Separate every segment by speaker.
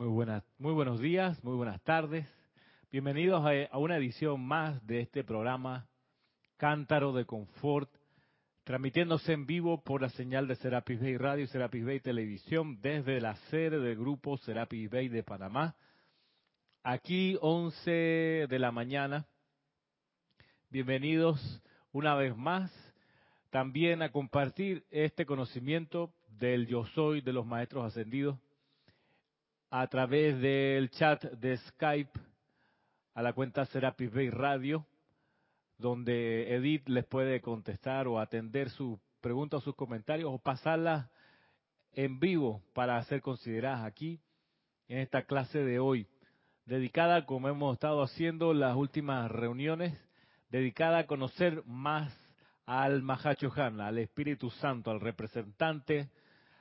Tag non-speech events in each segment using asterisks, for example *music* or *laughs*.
Speaker 1: Muy buenas, muy buenos días, muy buenas tardes. Bienvenidos a, a una edición más de este programa Cántaro de Confort, transmitiéndose en vivo por la señal de Serapis Bay Radio y Serapis Bay Televisión desde la sede del grupo Serapis Bay de Panamá. Aquí 11 de la mañana. Bienvenidos una vez más también a compartir este conocimiento del yo soy de los maestros ascendidos a través del chat de Skype a la cuenta Serapis Bay Radio, donde Edith les puede contestar o atender sus preguntas o sus comentarios o pasarlas en vivo para ser consideradas aquí en esta clase de hoy, dedicada, como hemos estado haciendo las últimas reuniones, dedicada a conocer más al Mahachohan, al Espíritu Santo, al representante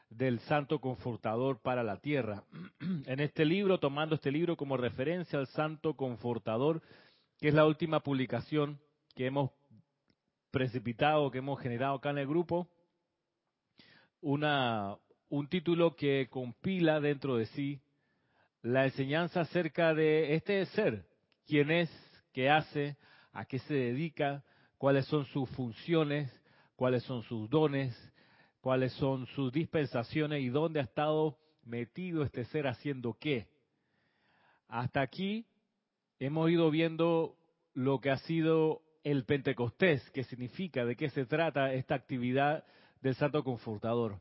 Speaker 1: del Santo Confortador para la tierra. *clears throat* En este libro, tomando este libro como referencia al Santo Confortador, que es la última publicación que hemos precipitado, que hemos generado acá en el grupo, una, un título que compila dentro de sí la enseñanza acerca de este ser, quién es, qué hace, a qué se dedica, cuáles son sus funciones, cuáles son sus dones, cuáles son sus dispensaciones y dónde ha estado metido este ser haciendo qué. Hasta aquí hemos ido viendo lo que ha sido el Pentecostés, qué significa, de qué se trata esta actividad del Santo Confortador.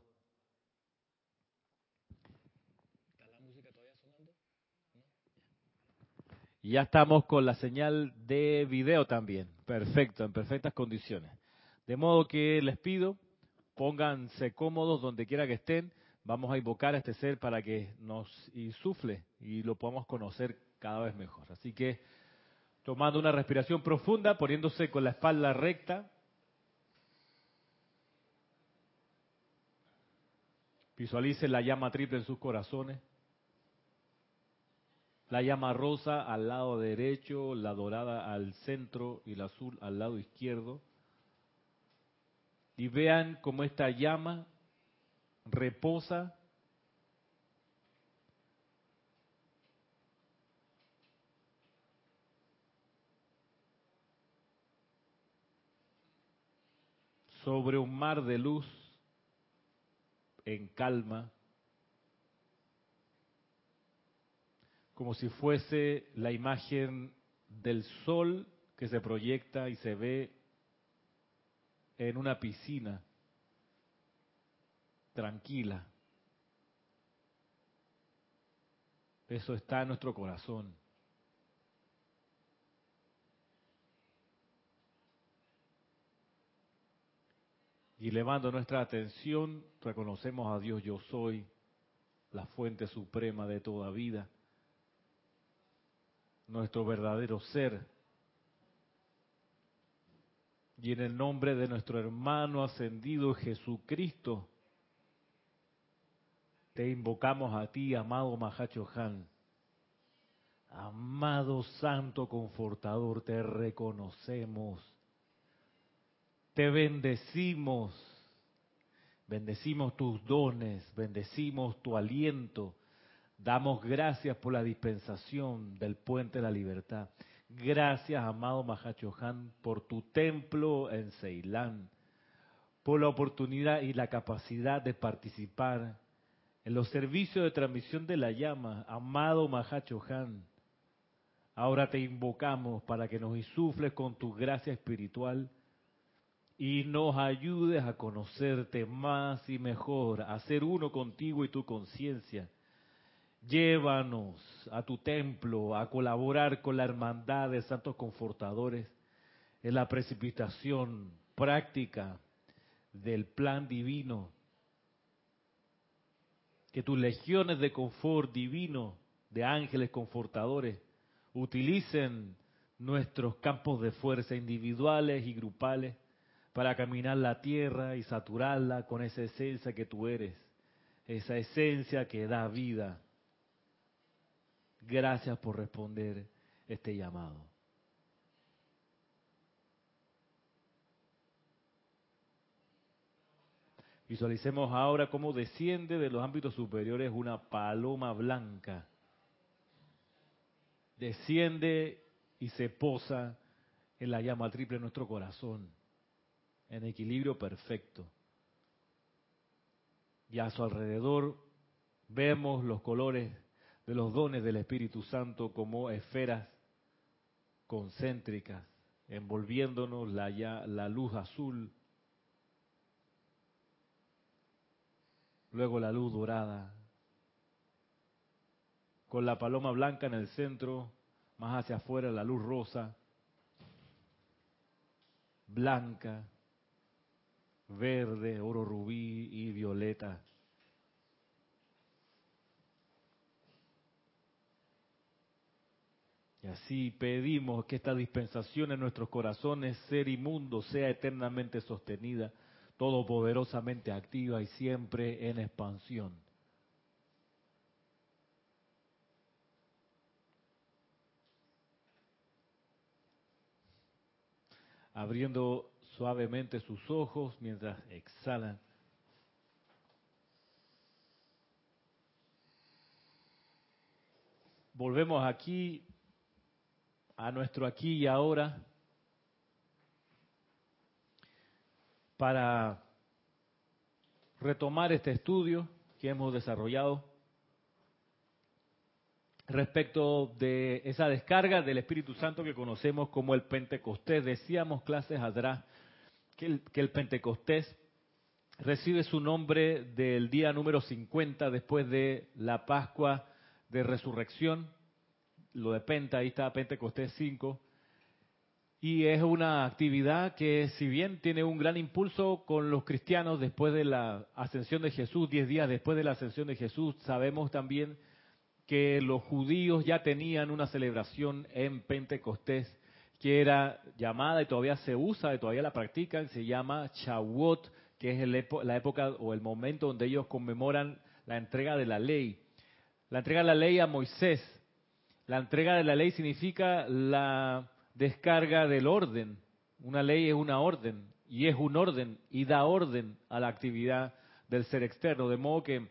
Speaker 1: Ya estamos con la señal de video también. Perfecto, en perfectas condiciones. De modo que les pido Pónganse cómodos donde quiera que estén. Vamos a invocar a este ser para que nos insufle y lo podamos conocer cada vez mejor. Así que tomando una respiración profunda, poniéndose con la espalda recta. Visualicen la llama triple en sus corazones. La llama rosa al lado derecho, la dorada al centro y la azul al lado izquierdo y vean cómo esta llama reposa. Sobre un mar de luz en calma, como si fuese la imagen del sol que se proyecta y se ve en una piscina tranquila. Eso está en nuestro corazón. Y elevando nuestra atención, reconocemos a Dios yo soy, la fuente suprema de toda vida, nuestro verdadero ser, y en el nombre de nuestro hermano ascendido Jesucristo, te invocamos a ti, amado Han. Amado Santo Confortador, te reconocemos. Te bendecimos. Bendecimos tus dones, bendecimos tu aliento. Damos gracias por la dispensación del puente de la libertad. Gracias, amado Mahachohan, por tu templo en Ceilán, por la oportunidad y la capacidad de participar en los servicios de transmisión de la llama, amado Mahachohan. Ahora te invocamos para que nos insufles con tu gracia espiritual y nos ayudes a conocerte más y mejor, a ser uno contigo y tu conciencia Llévanos a tu templo a colaborar con la hermandad de santos confortadores en la precipitación práctica del plan divino. Que tus legiones de confort divino, de ángeles confortadores, utilicen nuestros campos de fuerza individuales y grupales para caminar la tierra y saturarla con esa esencia que tú eres, esa esencia que da vida Gracias por responder este llamado. Visualicemos ahora cómo desciende de los ámbitos superiores una paloma blanca desciende y se posa en la llama triple de nuestro corazón, en equilibrio perfecto. Y a su alrededor vemos los colores de los dones del Espíritu Santo como esferas concéntricas, envolviéndonos la, la luz azul, luego la luz dorada, con la paloma blanca en el centro, más hacia afuera la luz rosa, blanca, verde, oro rubí y violeta. Así pedimos que esta dispensación en nuestros corazones, ser inmundo, sea eternamente sostenida, todopoderosamente activa y siempre en expansión. Abriendo suavemente sus ojos mientras exhalan. Volvemos aquí a nuestro aquí y ahora para retomar este estudio que hemos desarrollado respecto de esa descarga del Espíritu Santo que conocemos como el Pentecostés. Decíamos clases atrás que el, que el Pentecostés recibe su nombre del día número 50 después de la Pascua de Resurrección lo de Penta, ahí está Pentecostés 5. Y es una actividad que si bien tiene un gran impulso con los cristianos después de la ascensión de Jesús, diez días después de la ascensión de Jesús, sabemos también que los judíos ya tenían una celebración en Pentecostés que era llamada y todavía se usa y todavía la practican, se llama Shavuot, que es la época o el momento donde ellos conmemoran la entrega de la ley. La entrega de la ley a Moisés, la entrega de la ley significa la descarga del orden. Una ley es una orden y es un orden y da orden a la actividad del ser externo. De modo que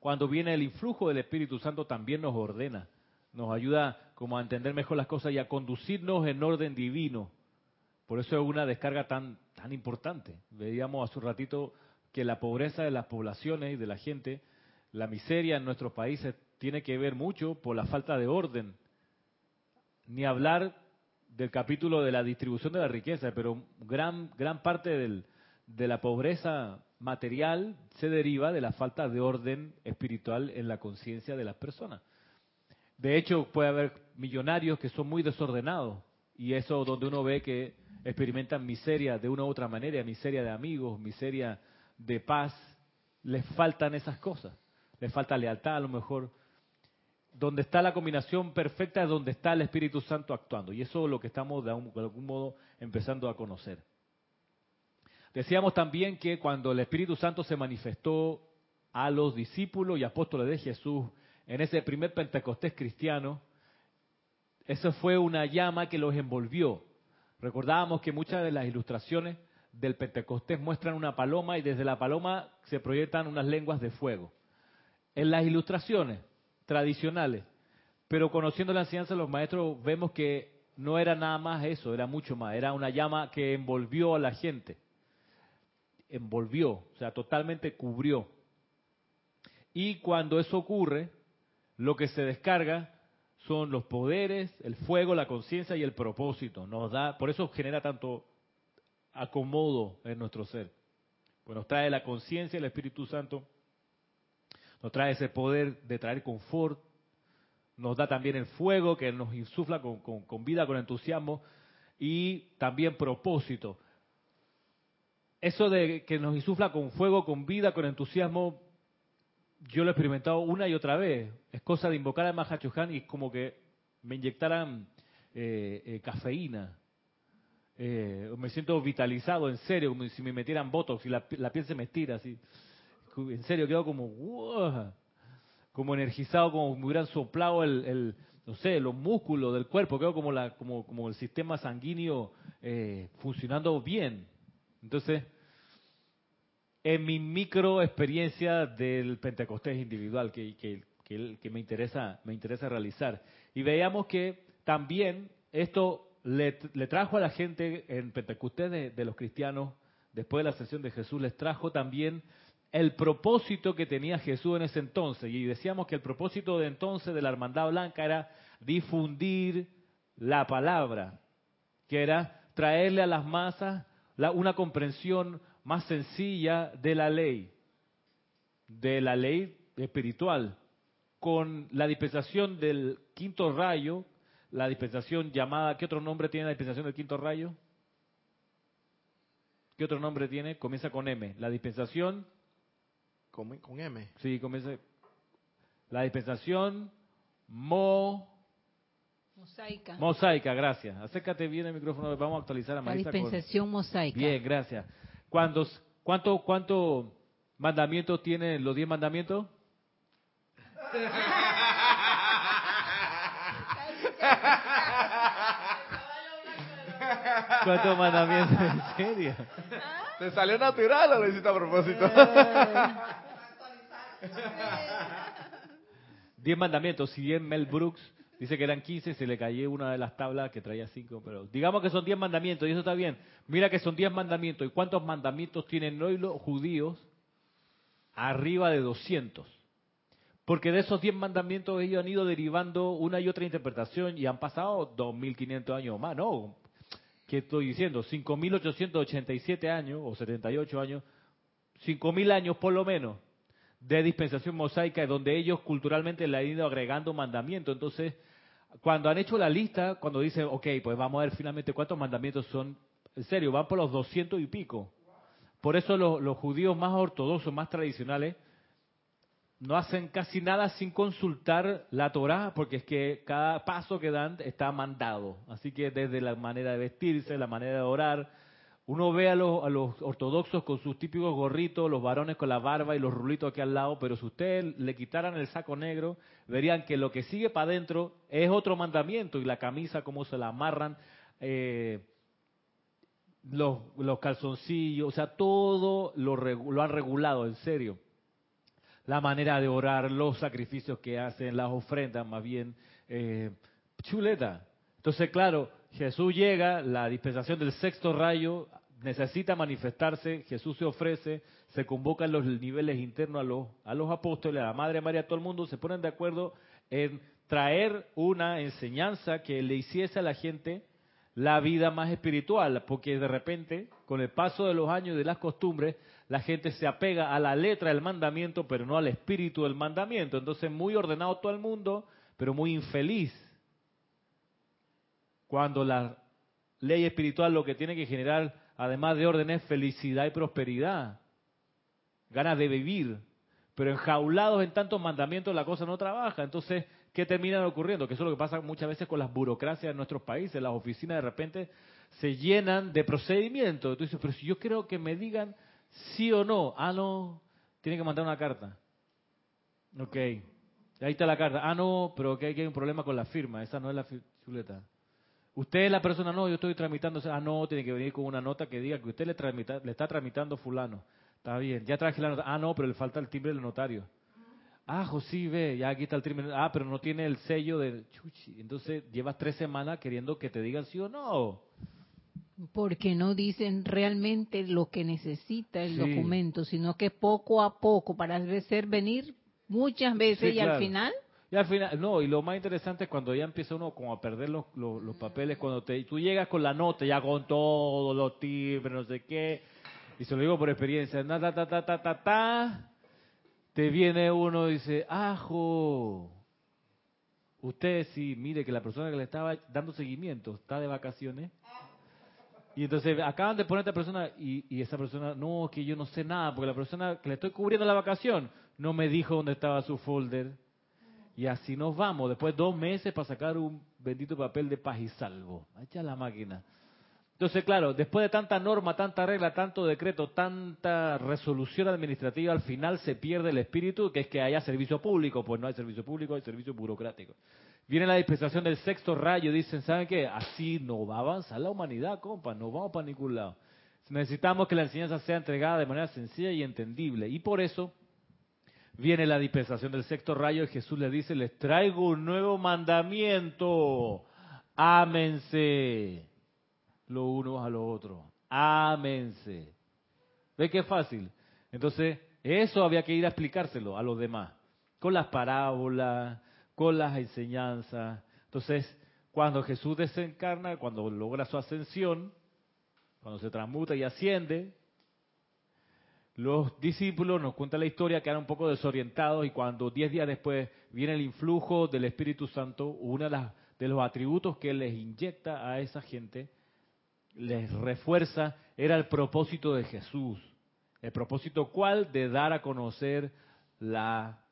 Speaker 1: cuando viene el influjo del Espíritu Santo también nos ordena, nos ayuda como a entender mejor las cosas y a conducirnos en orden divino. Por eso es una descarga tan, tan importante. Veíamos hace un ratito que la pobreza de las poblaciones y de la gente, la miseria en nuestros países tiene que ver mucho por la falta de orden. Ni hablar del capítulo de la distribución de la riqueza, pero gran, gran parte del, de la pobreza material se deriva de la falta de orden espiritual en la conciencia de las personas. De hecho, puede haber millonarios que son muy desordenados y eso donde uno ve que experimentan miseria de una u otra manera, miseria de amigos, miseria de paz, les faltan esas cosas, les falta lealtad a lo mejor, donde está la combinación perfecta es donde está el Espíritu Santo actuando. Y eso es lo que estamos de algún modo empezando a conocer. Decíamos también que cuando el Espíritu Santo se manifestó a los discípulos y apóstoles de Jesús en ese primer Pentecostés cristiano, eso fue una llama que los envolvió. Recordábamos que muchas de las ilustraciones del Pentecostés muestran una paloma y desde la paloma se proyectan unas lenguas de fuego. En las ilustraciones tradicionales. Pero conociendo la enseñanza de los maestros vemos que no era nada más eso, era mucho más. Era una llama que envolvió a la gente. Envolvió, o sea, totalmente cubrió. Y cuando eso ocurre, lo que se descarga son los poderes, el fuego, la conciencia y el propósito. Nos da, por eso genera tanto acomodo en nuestro ser. Pues nos trae la conciencia, el Espíritu Santo, nos trae ese poder de traer confort, nos da también el fuego que nos insufla con, vida, con entusiasmo y también propósito. Eso de que nos insufla con fuego, con vida, con entusiasmo, yo lo he experimentado una y otra vez. Es cosa de invocar a Mahachohan y es como que me inyectaran eh, eh, cafeína. Eh, me siento vitalizado, en serio, como si me metieran botox y la, la piel se me estira así en serio, quedó como, como energizado, como hubieran soplado el, no sé, los músculos del cuerpo, quedó como, la, como, como el sistema sanguíneo eh, funcionando bien. Entonces, en mi micro experiencia del Pentecostés individual, que, que, que me interesa me interesa realizar. Y veíamos que también esto le, trajo a la gente en Pentecostés de, los cristianos, después de la sesión de Jesús, les trajo también el propósito que tenía Jesús en ese entonces. Y decíamos que el propósito de entonces de la Hermandad Blanca era difundir la palabra, que era traerle a las masas una comprensión más sencilla de la ley, de la ley espiritual, con la dispensación del quinto rayo, la dispensación llamada, ¿qué otro nombre tiene la dispensación del quinto rayo? ¿Qué otro nombre tiene? Comienza con M. La dispensación.
Speaker 2: Con, con M.
Speaker 1: Sí, comienza. La dispensación Mo.
Speaker 3: Mosaica.
Speaker 1: Mosaica, gracias. Acércate bien el micrófono, vamos a actualizar a
Speaker 3: Marisa. La dispensación mosaica.
Speaker 1: Bien, gracias. ¿Cuántos, cuánto, ¿Cuánto mandamientos tienen los diez mandamientos? ¿Cuántos mandamientos? ¿En serio?
Speaker 2: ¿Te salió natural o lo hiciste a propósito? *laughs*
Speaker 1: Diez mandamientos. Si bien Mel Brooks dice que eran quince, se le cayó una de las tablas que traía cinco. Pero digamos que son diez mandamientos y eso está bien. Mira que son diez mandamientos. ¿Y cuántos mandamientos tienen hoy los judíos? Arriba de doscientos. Porque de esos diez mandamientos ellos han ido derivando una y otra interpretación y han pasado 2.500 años más, ¿no? ¿Qué estoy diciendo? 5.887 años o 78 años, 5.000 años por lo menos de dispensación mosaica donde ellos culturalmente le han ido agregando mandamientos. Entonces, cuando han hecho la lista, cuando dicen, ok, pues vamos a ver finalmente cuántos mandamientos son, en serio, van por los 200 y pico. Por eso los, los judíos más ortodoxos, más tradicionales, no hacen casi nada sin consultar la Torá, porque es que cada paso que dan está mandado. Así que desde la manera de vestirse, la manera de orar, uno ve a los, a los ortodoxos con sus típicos gorritos, los varones con la barba y los rulitos aquí al lado, pero si ustedes le quitaran el saco negro, verían que lo que sigue para adentro es otro mandamiento, y la camisa, cómo se la amarran, eh, los, los calzoncillos, o sea, todo lo, lo han regulado, en serio la manera de orar, los sacrificios que hacen, las ofrendas, más bien, eh, chuleta. Entonces, claro, Jesús llega, la dispensación del sexto rayo necesita manifestarse, Jesús se ofrece, se convocan los niveles internos a los, a los apóstoles, a la Madre María, todo el mundo se ponen de acuerdo en traer una enseñanza que le hiciese a la gente la vida más espiritual, porque de repente, con el paso de los años y de las costumbres, la gente se apega a la letra del mandamiento, pero no al espíritu del mandamiento. Entonces, muy ordenado todo el mundo, pero muy infeliz. Cuando la ley espiritual lo que tiene que generar, además de orden, es felicidad y prosperidad, ganas de vivir. Pero enjaulados en tantos mandamientos la cosa no trabaja. Entonces, ¿qué termina ocurriendo? Que eso es lo que pasa muchas veces con las burocracias de nuestros países. Las oficinas de repente se llenan de procedimientos. Entonces, pero si yo quiero que me digan sí o no, ah, no, tiene que mandar una carta. Ok, ahí está la carta. Ah, no, pero que hay un problema con la firma, esa no es la chuleta. Usted es la persona, no, yo estoy tramitando, ah, no, tiene que venir con una nota que diga que usted le, tramita, le está tramitando fulano. Está bien, ya traje la nota. Ah, no, pero le falta el timbre del notario. Ah, José, ve, ya aquí está el término. Ah, pero no tiene el sello de chuchi. Entonces llevas tres semanas queriendo que te digan sí o no.
Speaker 3: Porque no dicen realmente lo que necesita el documento, sino que poco a poco, para hacer venir muchas veces y al final...
Speaker 1: Y al final, no, y lo más interesante es cuando ya empieza uno como a perder los, los, papeles, cuando te, tú llegas con la nota, ya con todos los timbres, no sé qué, y se lo digo por experiencia, ta, ta, ta, ta, ta, ta, te viene uno y dice, ajo, usted sí, mire que la persona que le estaba dando seguimiento está de vacaciones. Y entonces acaban de poner a esta persona y, y, esa persona, no, que yo no sé nada, porque la persona que le estoy cubriendo la vacación no me dijo dónde estaba su folder. Y así nos vamos, después dos meses para sacar un bendito papel de paz y salvo. Echa la máquina. Entonces, claro, después de tanta norma, tanta regla, tanto decreto, tanta resolución administrativa, al final se pierde el espíritu, que es que haya servicio público. Pues no hay servicio público, hay servicio burocrático. Viene la dispensación del sexto rayo, dicen, ¿saben qué? Así no va a avanzar la humanidad, compa, no vamos para ningún lado. Necesitamos que la enseñanza sea entregada de manera sencilla y entendible. Y por eso Viene la dispensación del sexto rayo y Jesús le dice, les traigo un nuevo mandamiento. Ámense los unos a los otros. Ámense. ¿Ve qué fácil? Entonces, eso había que ir a explicárselo a los demás, con las parábolas, con las enseñanzas. Entonces, cuando Jesús desencarna, cuando logra su ascensión, cuando se transmuta y asciende, los discípulos, nos cuenta la historia, quedan un poco desorientados y cuando diez días después viene el influjo del Espíritu Santo, uno de, los atributos que les inyecta a esa gente, les refuerza, era el propósito de Jesús. ¿El propósito cuál? De dar a conocer la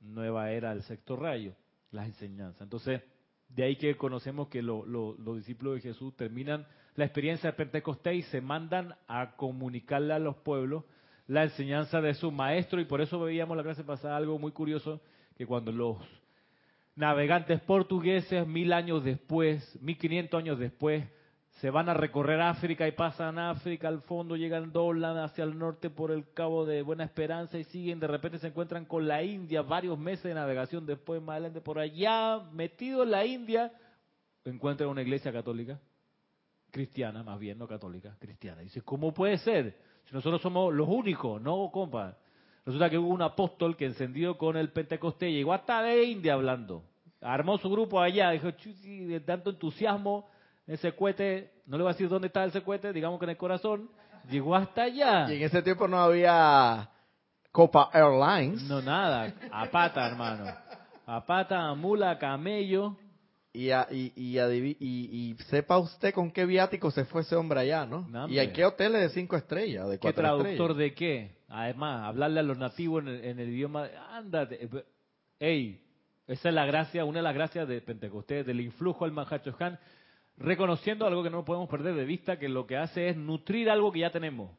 Speaker 1: nueva era del sexto rayo, las enseñanzas. Entonces, de ahí que conocemos que los discípulos de Jesús terminan la experiencia de Pentecostés y se mandan a comunicarle a los pueblos la enseñanza de su maestro. Y por eso veíamos la clase pasada algo muy curioso, que cuando los navegantes portugueses mil años después, mil quinientos años después, se van a recorrer África y pasan África al fondo, llegan Dolan hacia el norte por el Cabo de Buena Esperanza y siguen, de repente se encuentran con la India, varios meses de navegación. Después, más adelante por allá, metido en la India, encuentran una iglesia católica cristiana, más bien, no católica, cristiana. Dice, ¿cómo puede ser? Si nosotros somos los únicos, no, compa. Resulta que hubo un apóstol que encendió con el Pentecostés, llegó hasta de India hablando. Armó su grupo allá, dijo, de tanto entusiasmo, ese cohete, no le voy a decir dónde está ese cohete, digamos que en el corazón, llegó hasta allá.
Speaker 2: Y en ese tiempo no había Copa Airlines.
Speaker 1: No, nada, a pata, hermano. A pata, a mula, a camello.
Speaker 2: Y, y, y, sepa usted con qué viático se fue ese hombre allá, ¿no? y hay qué hoteles de cinco estrellas, de cuatro
Speaker 1: ¿Qué traductor de qué? Además, hablarle a los nativos en el, idioma, ándate. Ey, esa es la gracia, una de las gracias de Pentecostés, del influjo al Mahacho Han, reconociendo algo que no podemos perder de vista, que lo que hace es nutrir algo que ya tenemos.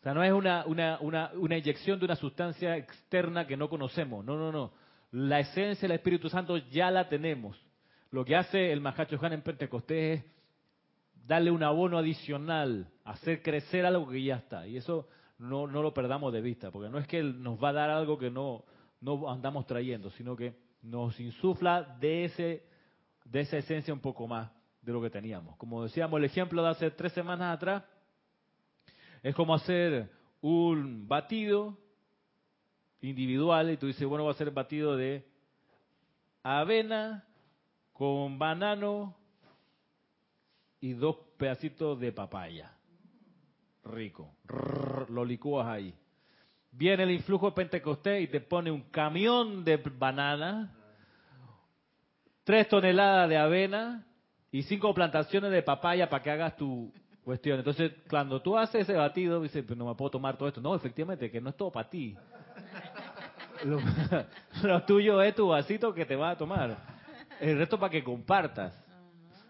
Speaker 1: O sea, no es una, una, una, una inyección de una sustancia externa que no conocemos, no, no, no. La esencia del Espíritu Santo ya la tenemos. Lo que hace el Mahacho Han en Pentecostés es darle un abono adicional, hacer crecer algo que ya está. Y eso no, no lo perdamos de vista, porque no es que nos va a dar algo que no, no andamos trayendo, sino que nos insufla de, ese, de esa esencia un poco más de lo que teníamos. Como decíamos, el ejemplo de hace tres semanas atrás es como hacer un batido individual y tú dices, bueno, va a ser batido de avena, con banano y dos pedacitos de papaya. Rico. lo licúas ahí. Viene el influjo de Pentecostés y te pone un camión de banana, tres toneladas de avena y cinco plantaciones de papaya para que hagas tu cuestión. Entonces, cuando tú haces ese batido, dices, pero no me puedo tomar todo esto. No, efectivamente, que no es todo para ti. *laughs* Lo, *laughs* lo tuyo es tu vasito que te vas a tomar el resto para que compartas.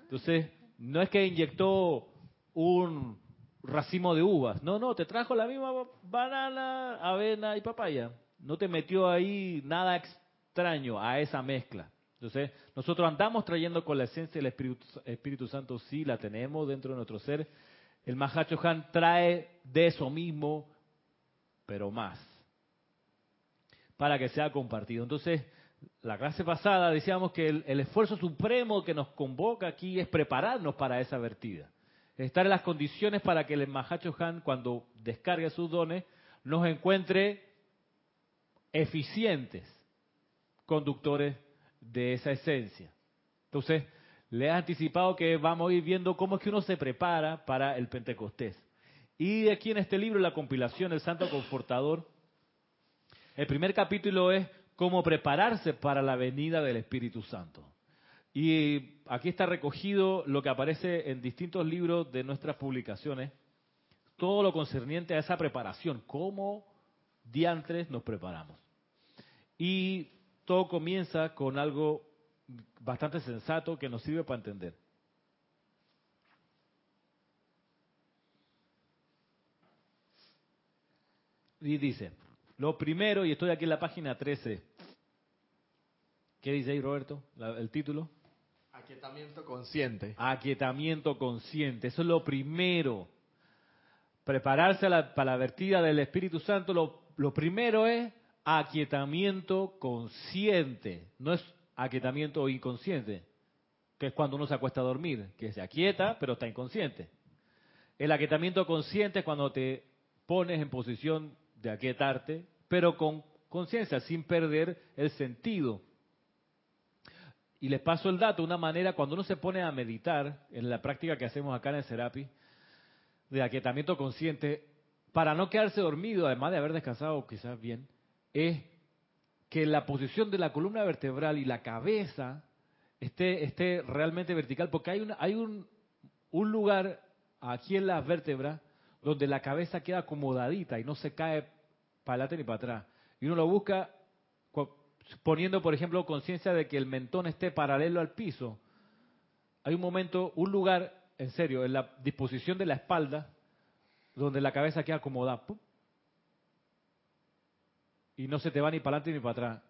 Speaker 1: Entonces, no es que inyectó un racimo de uvas. No, no, te trajo la misma banana, avena y papaya. No te metió ahí nada extraño a esa mezcla. Entonces, nosotros andamos trayendo con la esencia del Espíritu, Espíritu Santo, sí, la tenemos dentro de nuestro ser. El Mahacho Han trae de eso mismo, pero más, para que sea compartido. Entonces, la clase pasada decíamos que el, esfuerzo supremo que nos convoca aquí es prepararnos para esa vertida. Estar en las condiciones para que el Mahacho Han, cuando descargue sus dones, nos encuentre eficientes conductores de esa esencia. Entonces, le he anticipado que vamos a ir viendo cómo es que uno se prepara para el Pentecostés. Y aquí en este libro, la compilación del Santo Confortador, el primer capítulo es cómo prepararse para la venida del Espíritu Santo. Y aquí está recogido lo que aparece en distintos libros de nuestras publicaciones, todo lo concerniente a esa preparación, cómo diantres nos preparamos. Y todo comienza con algo bastante sensato que nos sirve para entender. Y dice, lo primero, y estoy aquí en la página 13. ¿Qué dice ahí, Roberto? el título.
Speaker 2: Aquietamiento consciente.
Speaker 1: Aquietamiento consciente. Eso es lo primero. Prepararse para la vertida del Espíritu Santo. Lo, lo primero es aquietamiento consciente, no es aquietamiento inconsciente, que es cuando uno se acuesta a dormir, que se aquieta pero está inconsciente. El aquietamiento consciente es cuando te pones en posición de aquietarte, pero con conciencia, sin perder el sentido. Y les paso el dato, una manera, cuando uno se pone a meditar, en la práctica que hacemos acá en el Serapi, de aquietamiento consciente, para no quedarse dormido, además de haber descansado quizás bien, es que la posición de la columna vertebral y la cabeza esté, esté realmente vertical, porque hay, hay un, un lugar aquí en las vértebras donde la cabeza queda acomodadita y no se cae para adelante ni para atrás. Y uno lo busca poniendo, por ejemplo, conciencia de que el mentón esté paralelo al piso. Hay un momento, un lugar, en serio, en la disposición de la espalda, donde la cabeza queda acomodada. Y no se te va ni para adelante ni para atrás.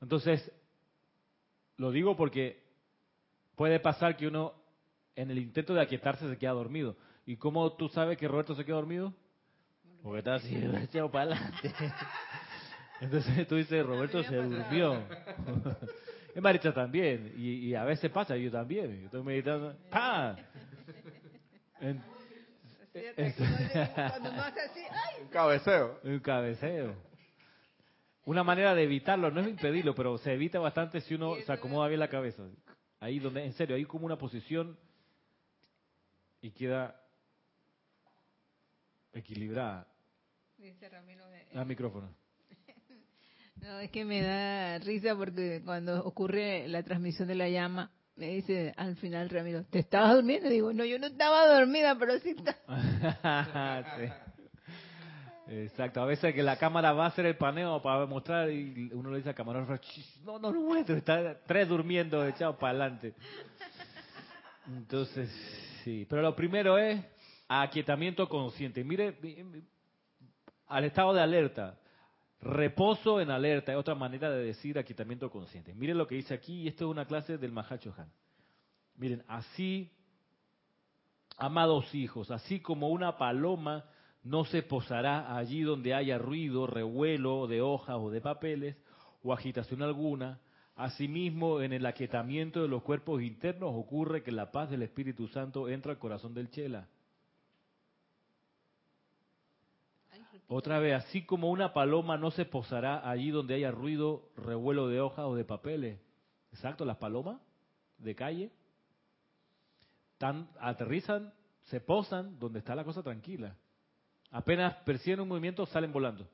Speaker 1: Entonces, lo digo porque puede pasar que uno en el intento de aquietarse se queda dormido. ¿Y cómo tú sabes que Roberto se queda dormido? Porque está así, *laughs* echado para adelante. *laughs* Entonces tú dices, Roberto se durmió. *laughs* Es Maricha también, y, a veces pasa, yo también. Yo estoy meditando, ¡pam!
Speaker 2: Un cabeceo.
Speaker 1: Un cabeceo. Una manera de evitarlo, no es impedirlo, pero se evita bastante si uno se acomoda bien la cabeza. Ahí donde, en serio, hay como una posición y queda equilibrada. Dice Ramiro. Ah, micrófono. *laughs*
Speaker 3: No, es que me da risa porque cuando ocurre la transmisión de la llama, me dice al final Ramiro, ¿te estabas durmiendo? Y digo, no, yo no estaba dormida, pero sí estaba. *laughs*
Speaker 1: Exacto, a veces que la cámara va a hacer el paneo para mostrar y uno le dice a cámara, no, no lo muestro, está tres durmiendo echados para adelante. Entonces, Sí, pero lo primero es aquietamiento consciente. Mire, al estado de alerta, reposo en alerta, es otra manera de decir aquietamiento consciente. Miren lo que dice aquí, y esto es una clase del Mahacho Han. Miren, así, amados hijos, así como una paloma no se posará allí donde haya ruido, revuelo de hojas o de papeles, o agitación alguna, Asimismo, en el aquietamiento de los cuerpos internos ocurre que la paz del Espíritu Santo entra al corazón del Chela. Otra vez, así como una paloma no se posará allí donde haya ruido, revuelo de hojas o de papeles. Exacto, las palomas de calle tan, aterrizan, se posan donde está la cosa tranquila. Apenas perciben un movimiento, salen volando.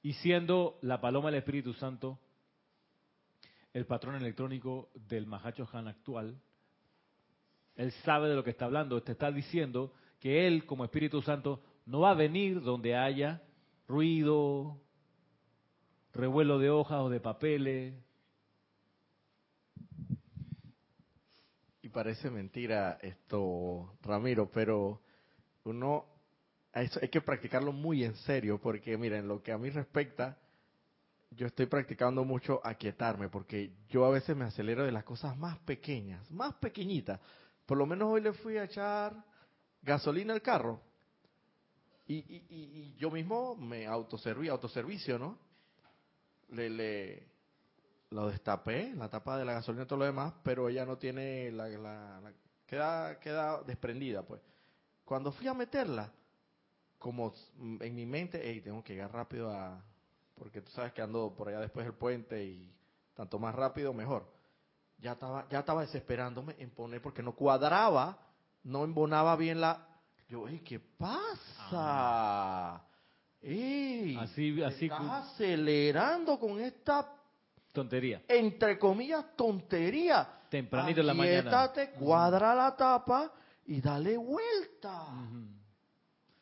Speaker 1: Y siendo la paloma del Espíritu Santo el patrón electrónico del Mahacho Han actual, él sabe de lo que está hablando, te está diciendo que él como Espíritu Santo no va a venir donde haya ruido, revuelo de hojas o de papeles.
Speaker 2: Y parece mentira esto, Ramiro, pero uno hay que practicarlo muy en serio, porque miren, lo que a mí respecta, yo estoy practicando mucho aquietarme porque yo a veces me acelero de las cosas más pequeñas, más pequeñitas. Por lo menos hoy le fui a echar gasolina al carro y, y, y, yo mismo me autoserví, autoservicio, ¿no? Le, le lo destapé, la tapa de la gasolina y todo lo demás, pero ella no tiene la, queda, queda desprendida, pues. Cuando fui a meterla, como en mi mente, hey, tengo que llegar rápido a, porque tú sabes que ando por allá después del puente y tanto más rápido mejor. Ya estaba, ya estaba desesperándome en poner porque no cuadraba, no embonaba bien la. Yo, ¿qué pasa? Ey, así, así estás acelerando con esta
Speaker 1: tontería.
Speaker 2: Entre comillas, tontería.
Speaker 1: Tempranito en la mañana.
Speaker 2: cuadra la tapa y dale vuelta.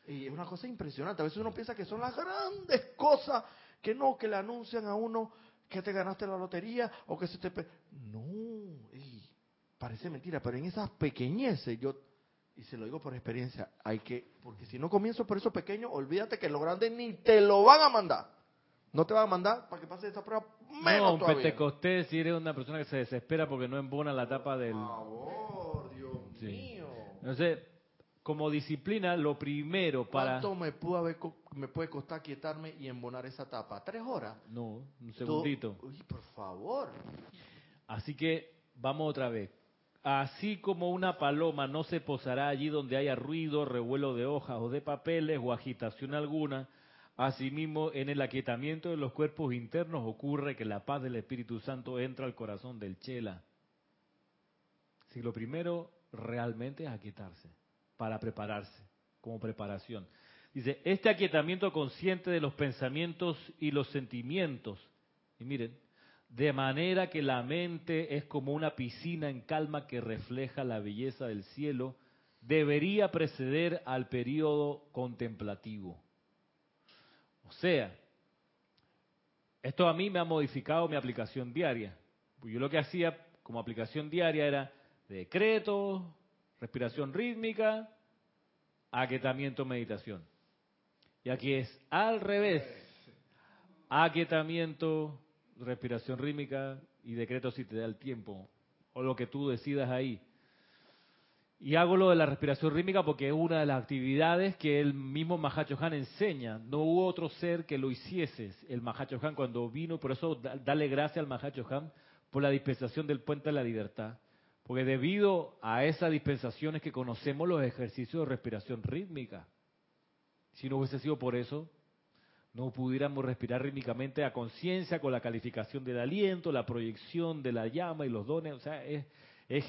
Speaker 2: Y es una cosa impresionante. A veces uno piensa que son las grandes cosas que no, que le anuncian a uno que te ganaste la lotería o que se te... No, parece mentira, pero en esas pequeñeces yo, y se lo digo por experiencia, hay que, porque si no comienzo por eso pequeño, olvídate que lo grande ni te lo van a mandar. No te van a mandar para que pases esa prueba menos
Speaker 1: No, un costé si eres una persona que se desespera porque no embona la tapa del...
Speaker 2: Por favor, Dios mío.
Speaker 1: Sé, como disciplina, lo primero para...
Speaker 2: ¿Cuánto me, pudo haber me puede costar quietarme y embonar esa tapa? ¿Tres horas?
Speaker 1: No, un segundito.
Speaker 2: Uy, por favor.
Speaker 1: Así que vamos otra vez. Así como una paloma no se posará allí donde haya ruido, revuelo de hojas o de papeles o agitación alguna, asimismo en el aquietamiento de los cuerpos internos ocurre que la paz del Espíritu Santo entra al corazón del chela. Si lo primero realmente es aquietarse, para prepararse, como preparación. Dice, este aquietamiento consciente de los pensamientos y los sentimientos, y miren, de manera que la mente es como una piscina en calma que refleja la belleza del cielo, debería preceder al periodo contemplativo. O sea, esto a mí me ha modificado mi aplicación diaria. Yo lo que hacía como aplicación diaria era decreto, respiración rítmica, aquietamiento, meditación. Y aquí es al revés. Aquietamiento, respiración rítmica y decreto si te da el tiempo o lo que tú decidas ahí. Y hago lo de la respiración rítmica porque es una de las actividades que el mismo Mahacho Han enseña. No hubo otro ser que lo hiciese. El Mahacho Han cuando vino, por eso da- dale gracias al Mahacho Han por la dispensación del puente de la libertad. Porque debido a esas dispensaciones que conocemos los ejercicios de respiración rítmica. Si no hubiese sido por eso, no pudiéramos respirar rítmicamente a conciencia con la calificación del aliento, la proyección de la llama y los dones. O sea, es,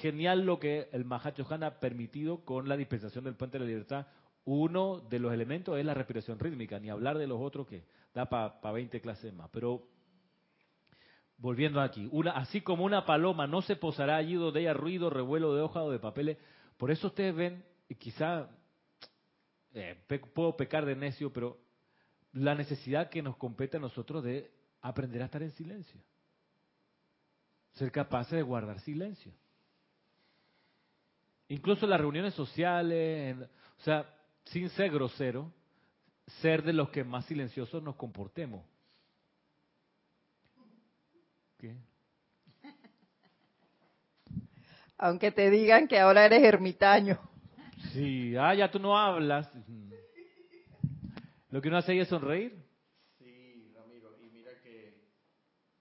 Speaker 1: genial lo que el Mahacho Han ha permitido con la dispensación del puente de la libertad. Uno de los elementos es la respiración rítmica, ni hablar de los otros que da para 20 clases más. Pero volviendo aquí, una, así como una paloma no se posará allí donde haya ruido, revuelo de hojas o de papeles. Por eso ustedes ven, y quizá eh, puedo pecar de necio, pero la necesidad que nos compete a nosotros de aprender a estar en silencio. Ser capaces de guardar silencio. Incluso en las reuniones sociales, en- o sea, sin ser grosero, ser de los que más silenciosos nos comportemos. ¿Qué?
Speaker 4: Aunque te digan que ahora eres ermitaño.
Speaker 1: Sí, ah, ya tú no hablas. Lo que uno hace ahí es sonreír.
Speaker 2: Sí, Ramiro, y mira que,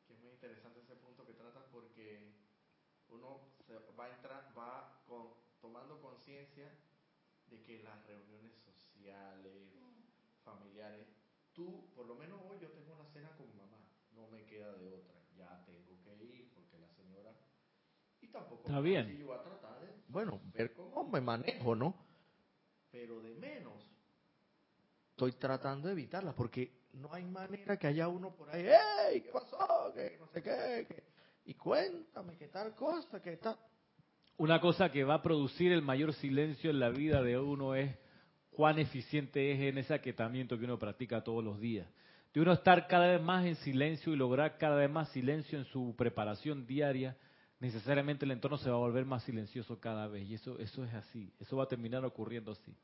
Speaker 2: que es muy interesante ese punto que tratas porque uno se va a entrar, va con- tomando conciencia de que las reuniones sociales, familiares, tú, por lo menos hoy yo tengo una cena con mi mamá, no me queda de otra, ya tengo que ir porque la señora y tampoco
Speaker 1: Está bien.
Speaker 2: si yo voy a tratar de, bueno, ver cómo me manejo, ¿no? Pero de menos estoy tratando de evitarla porque no hay manera que haya uno por ahí, ¡Ey! ¿Qué pasó? Que no sé qué. que- Y cuéntame qué tal cosa, qué tal.
Speaker 1: Una cosa que va a producir el mayor silencio en la vida de uno es cuán eficiente es en ese aquietamiento que uno practica todos los días. De uno estar cada vez más en silencio y lograr cada vez más silencio en su preparación diaria, necesariamente el entorno se va a volver más silencioso cada vez. Y eso, eso es así, eso va a terminar ocurriendo así.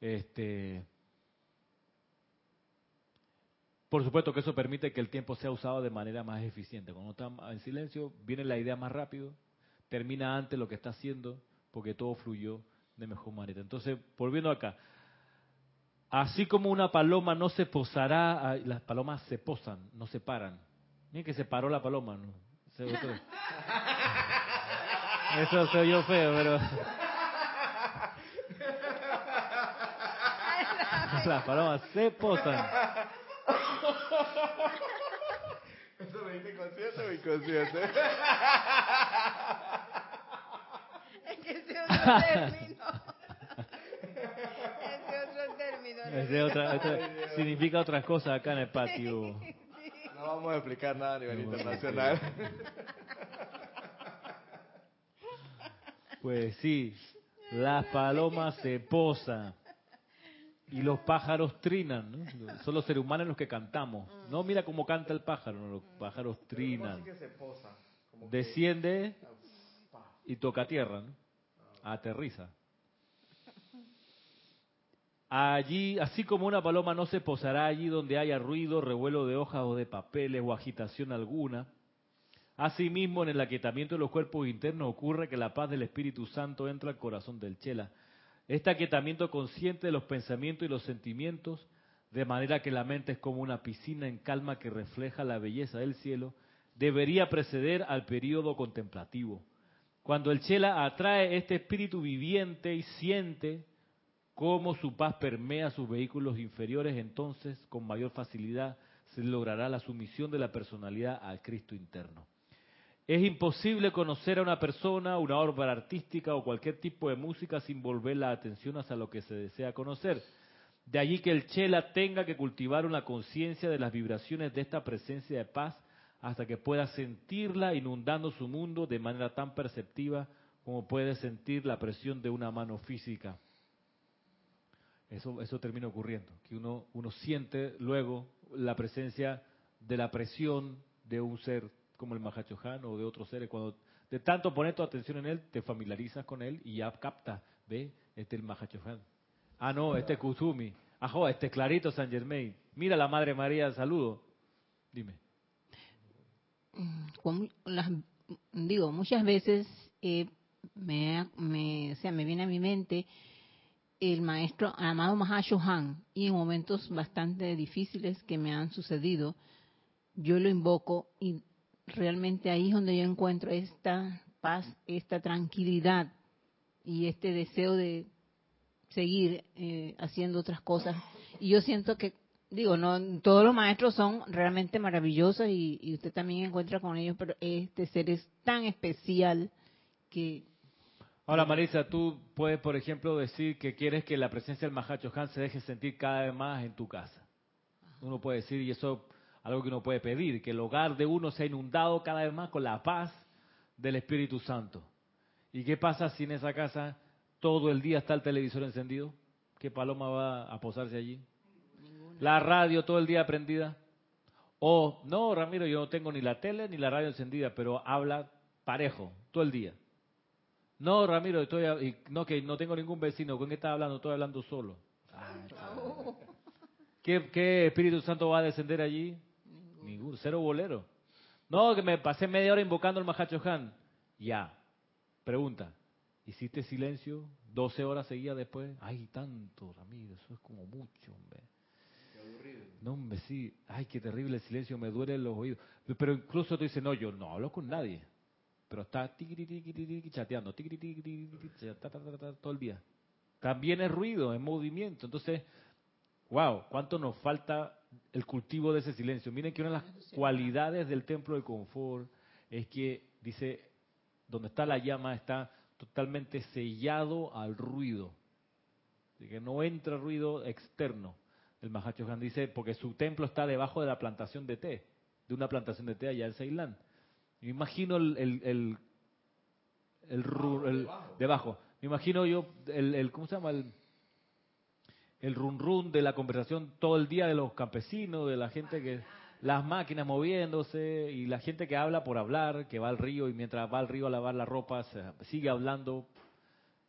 Speaker 1: Este, por supuesto que eso permite que el tiempo sea usado de manera más eficiente. Cuando está en silencio, viene la idea más rápido, termina antes lo que está haciendo, porque todo fluyó de mejor manera. Entonces, volviendo acá, así como una paloma no se posará, las palomas se posan, no se paran. Miren que se paró la paloma, ¿no? *laughs* Eso soy yo feo, pero... *laughs* *laughs* Las palomas se posan.
Speaker 2: ¿Eso me dice consciente o inconsciente? *laughs*
Speaker 3: Es que ese otro término. Ese otro término.
Speaker 1: Es de otra, otra- significa otras cosas acá en el patio.
Speaker 2: No vamos a explicar nada a nivel
Speaker 1: No,
Speaker 2: internacional.
Speaker 1: Pues sí, *laughs* las palomas se posan y los pájaros trinan. ¿no? Son los seres humanos los que cantamos. No, mira cómo canta el pájaro, no, los pájaros trinan. Desciende y toca tierra, ¿no? aterriza. Allí, así como una paloma no se posará allí donde haya ruido, revuelo de hojas o de papeles o agitación alguna, asimismo en el aquietamiento de los cuerpos internos ocurre que la paz del Espíritu Santo entra al corazón del chela. Este aquietamiento consciente de los pensamientos y los sentimientos, de manera que la mente es como una piscina en calma que refleja la belleza del cielo, debería preceder al periodo contemplativo. Cuando el Chela atrae este espíritu viviente y siente cómo su paz permea sus vehículos inferiores, entonces con mayor facilidad se logrará la sumisión de la personalidad al Cristo interno. Es imposible conocer a una persona, una obra artística o cualquier tipo de música sin volver la atención hacia lo que se desea conocer. De allí que el Chela tenga que cultivar una conciencia de las vibraciones de esta presencia de paz hasta que pueda sentirla inundando su mundo de manera tan perceptiva como puede sentir la presión de una mano física. Eso, eso termina ocurriendo, que uno, uno siente luego la presencia de la presión de un ser como el Mahachohan o de otros seres. Cuando de tanto poner tu atención en él, te familiarizas con él y ya capta, ve, este es el Mahachohan. Ah, no, este es Kusumi. Ajá, este es Clarito San Germain. Mira la Madre María, saludo. Dime.
Speaker 3: Mm, las, digo, muchas veces eh, me, me, o sea, me viene a mi mente el maestro amado Mahashohan y en momentos bastante difíciles que me han sucedido, yo lo invoco y realmente ahí es donde yo encuentro esta paz, esta tranquilidad y este deseo de seguir eh, haciendo otras cosas. Y yo siento que, digo, no todos los maestros son realmente maravillosos y, y usted también encuentra con ellos, pero este ser es tan especial que...
Speaker 1: Ahora, Marisa, tú puedes, por ejemplo, decir que quieres que la presencia del Mahacho Han se deje sentir cada vez más en tu casa. Uno puede decir, y eso algo que uno puede pedir, que el hogar de uno sea inundado cada vez más con la paz del Espíritu Santo. ¿Y qué pasa si en esa casa todo el día está el televisor encendido? ¿Qué paloma va a posarse allí? La radio todo el día prendida. O, no, Ramiro, yo no tengo ni la tele ni la radio encendida, pero habla parejo todo el día. No, Ramiro, estoy, no, que no tengo ningún vecino. ¿Con qué estás hablando? Estoy hablando solo. *laughs* ¿Qué, ¿Qué Espíritu Santo va a descender allí? Ningún, cero bolero. No, que me pasé media hora invocando al Mahacho Han. Ya. Pregunta. ¿Hiciste silencio 12 horas seguidas después? Ay, tanto, Ramiro, eso es como mucho, hombre. Qué aburrido. No, hombre, sí. Ay, qué terrible el silencio, me duele los oídos. Pero incluso tú dices, no, yo no hablo con nadie. Pero está chateando, todo el día. También es ruido, es movimiento. Entonces, wow, ¿cuánto nos falta el cultivo de ese silencio. Miren que una de las cualidades del templo de confort es que, dice, donde está la llama está totalmente sellado al ruido. Así que no entra ruido externo. El Mahacho Han dice, porque su templo está debajo de la plantación de té, de una plantación de té allá en Ceilán. Me imagino el, el, el, el, debajo. Me imagino yo el, el ¿cómo se llama? El, el run run de la conversación todo el día de los campesinos, de la gente que las máquinas moviéndose y la gente que habla por hablar, que va al río y mientras va al río a lavar la ropa sigue hablando.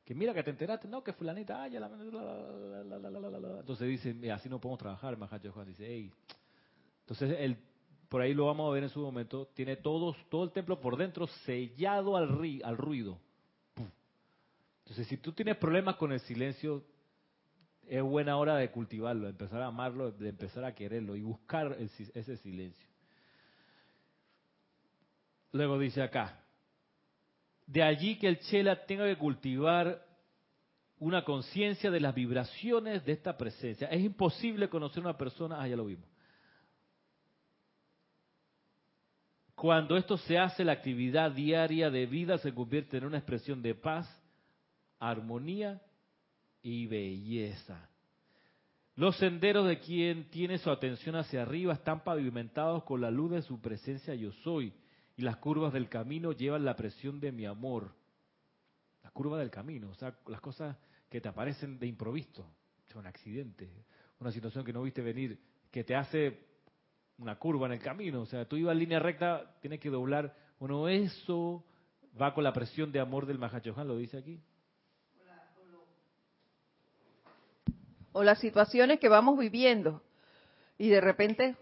Speaker 1: Que mira que te enteraste, no, que fulanita, ay, la, entonces dice, así no podemos trabajar, Mahacho Juan dice, hey. Entonces el, por ahí lo vamos a ver en su momento, tiene todos, todo el templo por dentro sellado al, ri, al ruido. Entonces si tú tienes problemas con el silencio, es buena hora de cultivarlo, de empezar a amarlo, de empezar a quererlo y buscar ese silencio. Luego dice acá, de allí que el Chela tenga que cultivar una conciencia de las vibraciones de esta presencia. Es imposible conocer una persona, ah, ya lo vimos. Cuando esto se hace, la actividad diaria de vida se convierte en una expresión de paz, armonía y belleza. Los senderos de quien tiene su atención hacia arriba están pavimentados con la luz de su presencia yo soy, y las curvas del camino llevan la presión de mi amor. La curva del camino, o sea, las cosas que te aparecen de improviso, un accidente, una situación que no viste venir, que te hace una curva en el camino, o sea, tú ibas en línea recta, tienes que doblar, bueno, eso va con la presión de amor del Mahachohan, lo dice aquí.
Speaker 4: O las situaciones que vamos viviendo y de repente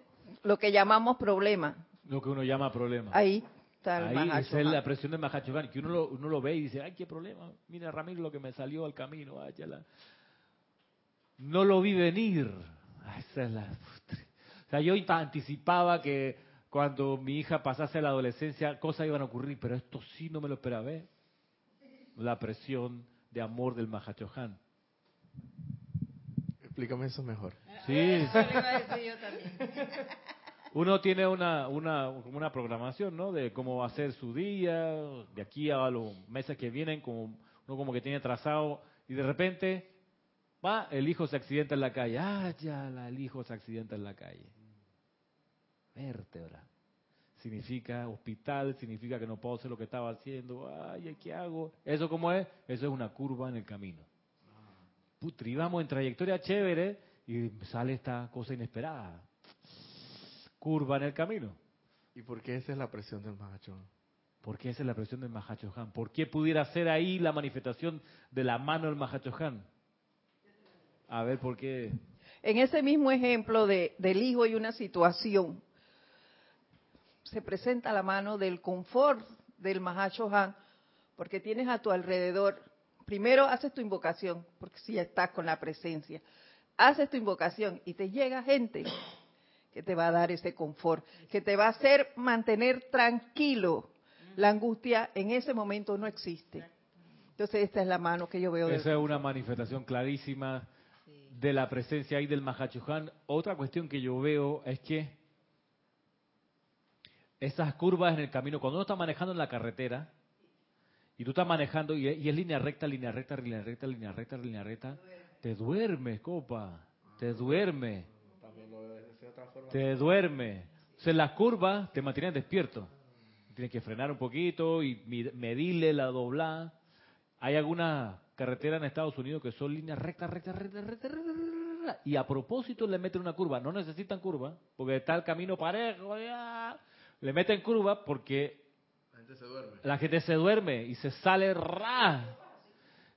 Speaker 4: lo que llamamos problema.
Speaker 1: Lo que uno llama problema.
Speaker 4: Ahí está el
Speaker 1: Ahí esa es la presión del Mahachohan, que uno lo, uno lo ve y dice, ay, qué problema, mira Ramiro lo que me salió al camino, ay, ya la- No lo vi venir. Ah, Esa es la... O sea, yo anticipaba que cuando mi hija pasase la adolescencia cosas iban a ocurrir, pero esto sí no me lo esperaba. ¿eh? La presión de amor del Mahachohan.
Speaker 2: Explícame eso mejor.
Speaker 1: Sí,
Speaker 3: Eso le iba a decir yo también. *laughs*
Speaker 1: uno tiene una, una, como una programación, ¿no? De cómo va a ser su día, de aquí a los meses que vienen, como uno como que tiene trazado, y de repente, va, el hijo se accidenta en la calle. Ah, ya, la- el hijo se accidenta en la calle. Vértebra. Significa hospital, significa que no puedo hacer lo que estaba haciendo. Ay, ¿qué hago? ¿Eso cómo es? Eso es una curva en el camino. Putri, vamos en trayectoria chévere y sale esta cosa inesperada curva en el camino.
Speaker 2: ¿Y por qué esa es la presión del Mahachón?
Speaker 1: ¿Por qué esa es la presión del Mahachohan? ¿Por qué pudiera ser ahí la manifestación de la mano del Mahachohan? A ver, ¿por qué?
Speaker 4: En ese mismo ejemplo de, del hijo y una situación, se presenta la mano del confort del Mahashohan, porque tienes a tu alrededor, primero haces tu invocación, porque si ya estás con la presencia, haces tu invocación y te llega gente que te va a dar ese confort, que te va a hacer mantener tranquilo. La angustia en ese momento no existe. Entonces esta es la mano que yo veo.
Speaker 1: Esa es una manifestación clarísima de la presencia ahí del Mahachohan. Otra cuestión que yo veo es que esas curvas en el camino, cuando uno está manejando en la carretera, y tú estás manejando y es, línea recta, línea recta, línea recta, línea recta, línea recta, te duermes, copa, te duermes. Te duerme. O las curvas te mantienen despierto. Tienes que frenar un poquito y medirle la doblada. Hay algunas carreteras en Estados Unidos que son líneas rectas, rectas, rectas, rectas, rectas, y a propósito le meten una curva. No necesitan curva, porque está el camino parejo. Le meten curva porque
Speaker 2: gente se duerme.
Speaker 1: la gente se duerme y se sale ra.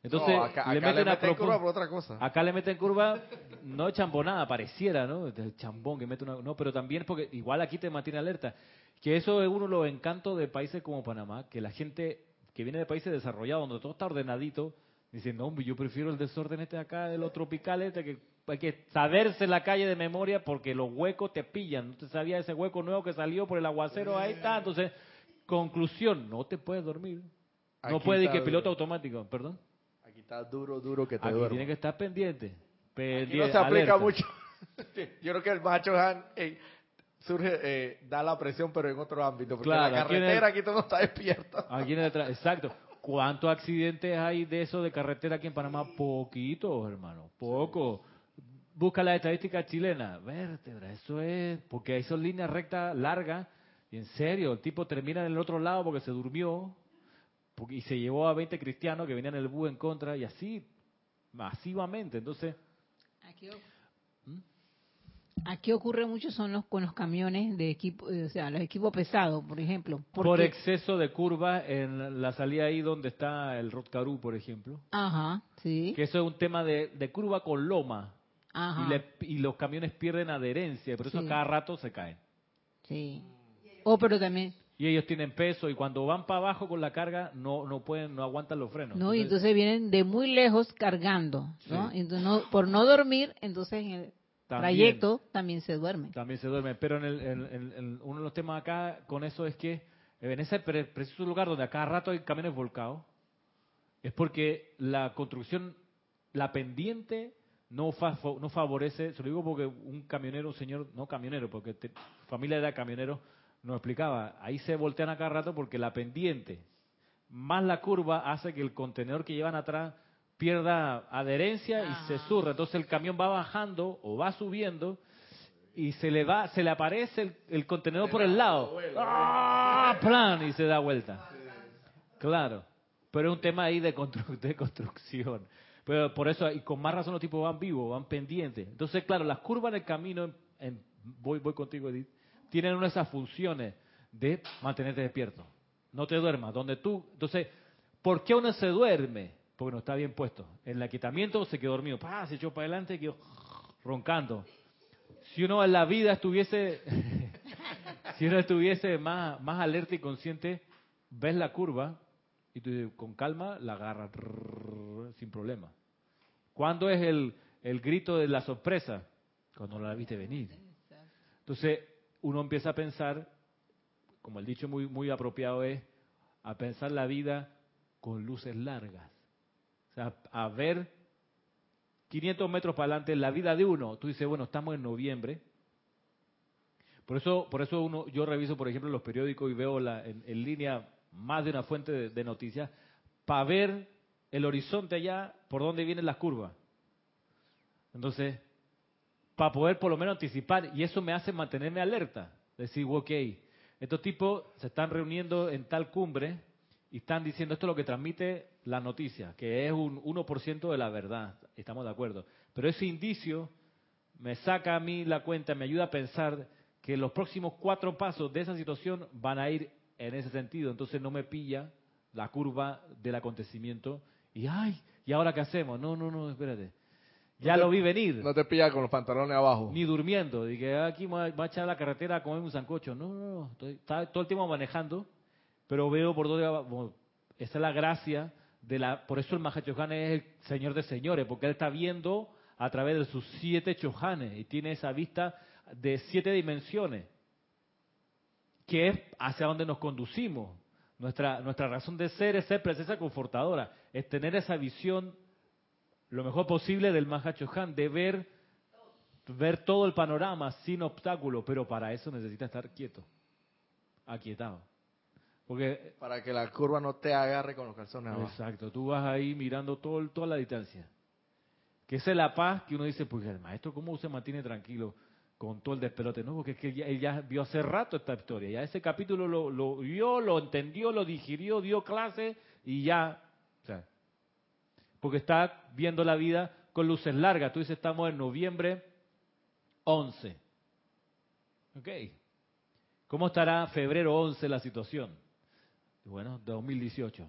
Speaker 1: Entonces
Speaker 2: No, acá,
Speaker 1: le
Speaker 2: acá
Speaker 1: meten a
Speaker 2: meten curva por otra cosa.
Speaker 1: Acá le meten curva, no chambonada, pareciera, ¿no? El chambón que mete una... No, pero también porque igual aquí te mantiene alerta. Que eso es uno de los encantos de países como Panamá, que la gente que viene de países desarrollados, donde todo está ordenadito, dice, no, hombre, yo prefiero el desorden este de acá, de lo tropical este, que hay que saberse la calle de memoria porque los huecos te pillan. No te sabía ese hueco nuevo que salió por el aguacero, ahí está. Entonces, conclusión, no te puedes dormir. No
Speaker 2: Aquí
Speaker 1: puede ir que piloto automático, perdón.
Speaker 2: Aquí está duro, duro que te
Speaker 1: Aquí tiene que estar pendiente.
Speaker 2: Aquí
Speaker 1: pendiente
Speaker 2: no se aplica
Speaker 1: alerta.
Speaker 2: mucho. *laughs* Yo creo que el macho Han eh, surge, eh, da la presión, pero en otro ámbito. Porque
Speaker 1: Claro,
Speaker 2: en la
Speaker 1: aquí en el-
Speaker 2: carretera aquí todo no está despierto.
Speaker 1: Aquí en el exacto. ¿Cuántos accidentes hay de eso de carretera aquí en Panamá? Poquitos, hermano. Poco. Busca la estadística chilena. Vértebra, eso es. Porque hay son líneas rectas largas. Y en serio, el tipo termina en el otro lado porque se durmió. porque- y se llevó a 20 cristianos que venían en el bus en contra. Y así, masivamente. Entonces,
Speaker 3: Aquí, aquí ocurre mucho son los con los camiones de equipo, eh, o sea, los equipos pesados, por ejemplo.
Speaker 1: por exceso de curva en la salida ahí donde está el Rotcarú, por ejemplo.
Speaker 3: Ajá, sí.
Speaker 1: Que eso es un tema de, de curva con loma.
Speaker 3: Ajá.
Speaker 1: Y, le- y los camiones pierden adherencia, por eso
Speaker 3: Sí.
Speaker 1: cada rato se caen.
Speaker 3: Sí. Oh, pero también,
Speaker 1: Y ellos tienen peso y cuando van para abajo con la carga no no pueden no aguantan los frenos.
Speaker 3: ¿no? Y entonces vienen de muy lejos cargando, ¿no? Entonces, no- por no dormir, entonces en el
Speaker 1: También.
Speaker 3: trayecto también se duerme.
Speaker 1: también se duermen. Pero en, el, en- en- en uno de los temas acá con eso es que en ese pre- preciso lugar donde a cada rato hay camiones volcados, es porque la construcción, la pendiente no, fa- no favorece, se lo digo porque un camionero, un señor, no camionero, porque te- familia era camionero, nos explicaba, ahí se voltean a cada rato porque la pendiente más la curva hace que el contenedor que llevan atrás pierda adherencia y se surra. Entonces el camión va bajando o va subiendo y se le va, se le aparece el, el contenedor por el lado. ¡Ah! ¡Plan! Y se da vuelta. Claro. Pero es un tema ahí de, constru- de construcción. Pero por eso, y con más razón los tipos van vivos, van pendientes. Entonces, claro, las curvas en el camino, en- en- voy, voy contigo, Edith, tienen una de esas funciones de mantenerte despierto. No te duermas. Donde tú, entonces, ¿por qué uno se duerme? Porque no está bien puesto. En el aquitamiento se quedó dormido. ¡Pah! Se echó para adelante y quedó roncando. Si uno en la vida estuviese, *laughs* si uno estuviese más, más alerta y consciente, ves la curva y tú con calma la agarras sin problema. ¿Cuándo es el, el grito de la sorpresa? Cuando la viste venir. Entonces, uno empieza a pensar, como el dicho muy, muy apropiado es, a pensar la vida con luces largas. O sea, a ver 500 metros para adelante la vida de uno. Tú dices, bueno, estamos en noviembre. Por eso, por eso uno, yo reviso, por ejemplo, los periódicos y veo la, en, línea más de una fuente de, de noticias para ver el horizonte allá, por dónde vienen las curvas. Entonces, para poder por lo menos anticipar, y eso me hace mantenerme alerta. Decir, ok, estos tipos se están reuniendo en tal cumbre y están diciendo esto es lo que transmite la noticia, que es un 1% de la verdad, estamos de acuerdo. Pero ese indicio me saca a mí la cuenta, me ayuda a pensar que los próximos cuatro pasos de esa situación van a ir en ese sentido. Entonces no me pilla la curva del acontecimiento y, ay, ¿y ahora qué hacemos? No, no, no, espérate. Ya lo vi venir.
Speaker 2: No te pilla con los pantalones abajo.
Speaker 1: Ni durmiendo. Dije, ah, aquí va a echar la carretera a comer un sancocho. No, no, no. Estoy, todo el tiempo manejando, pero veo por dónde va. esa es la gracia de la. Por eso el Mahachohan es el señor de señores, porque él está viendo a través de sus siete chohanes y tiene esa vista de siete dimensiones, que es hacia donde nos conducimos. Nuestra, nuestra razón de ser es ser presencia confortadora, es tener esa visión lo mejor posible del Mahachohan, de ver, ver todo el panorama sin obstáculo, pero para eso necesita estar quieto, aquietado. Porque,
Speaker 2: para que la curva no te agarre con los calzones abajo.
Speaker 1: Exacto, tú vas ahí mirando todo, toda la distancia. Que esa es la paz que uno dice, pues el maestro, ¿cómo se mantiene tranquilo con todo el despelote? No, porque es que él ya vio hace rato esta historia, ya ese capítulo lo, lo vio, lo entendió, lo digirió, dio clase y ya porque está viendo la vida con luces largas. Tú dices, estamos en noviembre 11. ¿Ok? ¿Cómo estará febrero 11 la situación? Bueno, 2018.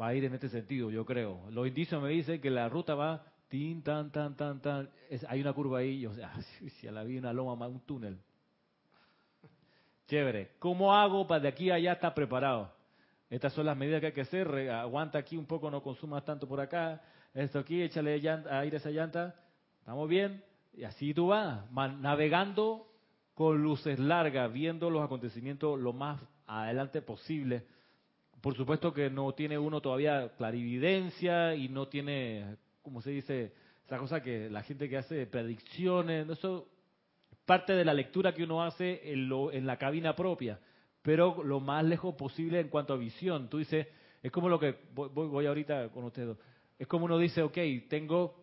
Speaker 1: Va a ir en este sentido, yo creo. Los indicios me dicen que la ruta va tin, tan, tan, tan, tan. hay una curva ahí, o sea, *laughs* si a la vi una loma, un túnel. Chévere. ¿Cómo hago para de aquí a allá estar preparado? Estas son las medidas que hay que hacer. Aguanta aquí un poco, no consumas tanto por acá. Esto aquí, échale aire a esa llanta. ¿Estamos bien? Y así tú vas, navegando con luces largas, viendo los acontecimientos lo más adelante posible. Por supuesto que no tiene uno todavía clarividencia y no tiene, como se dice, esa cosa que la gente que hace predicciones, eso parte de la lectura que uno hace en, en la cabina propia pero lo más lejos posible en cuanto a visión. Tú dices, es como lo que, voy, voy ahorita con ustedes, es como uno dice, ok, tengo,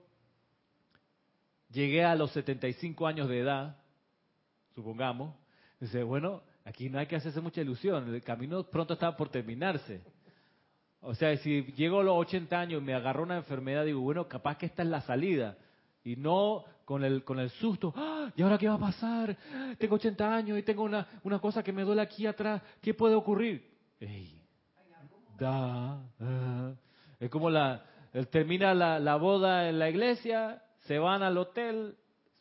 Speaker 1: llegué a los 75 años de edad, supongamos, dice, bueno, aquí no hay que hacerse mucha ilusión, el camino pronto está por terminarse. O sea, si llego a los 80 años y me agarró una enfermedad, digo, bueno, capaz que esta es la salida. Y no con el, con el susto, ¡Ah! ¿y ahora qué va a pasar? Tengo 80 años y tengo una, una cosa que me duele aquí atrás, ¿qué puede ocurrir? da, ah. Es como la, termina la, la boda en la iglesia, se van al hotel,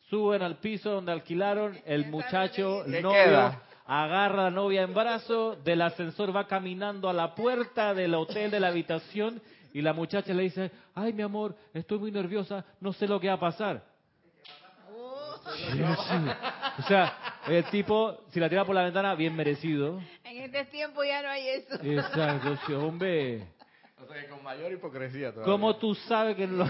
Speaker 1: suben al piso donde alquilaron, el muchacho, novio, agarra a la novia en brazo, del ascensor va caminando a la puerta del hotel de la habitación y la muchacha le dice, ay mi amor, estoy muy nerviosa, no sé lo que va a pasar. O sea, el tipo, si la tira por la ventana, bien merecido.
Speaker 3: En este tiempo ya no hay eso.
Speaker 1: Exacto, sí, hombre.
Speaker 2: O sea, con mayor hipocresía todavía.
Speaker 1: ¿Cómo tú sabes que, lo,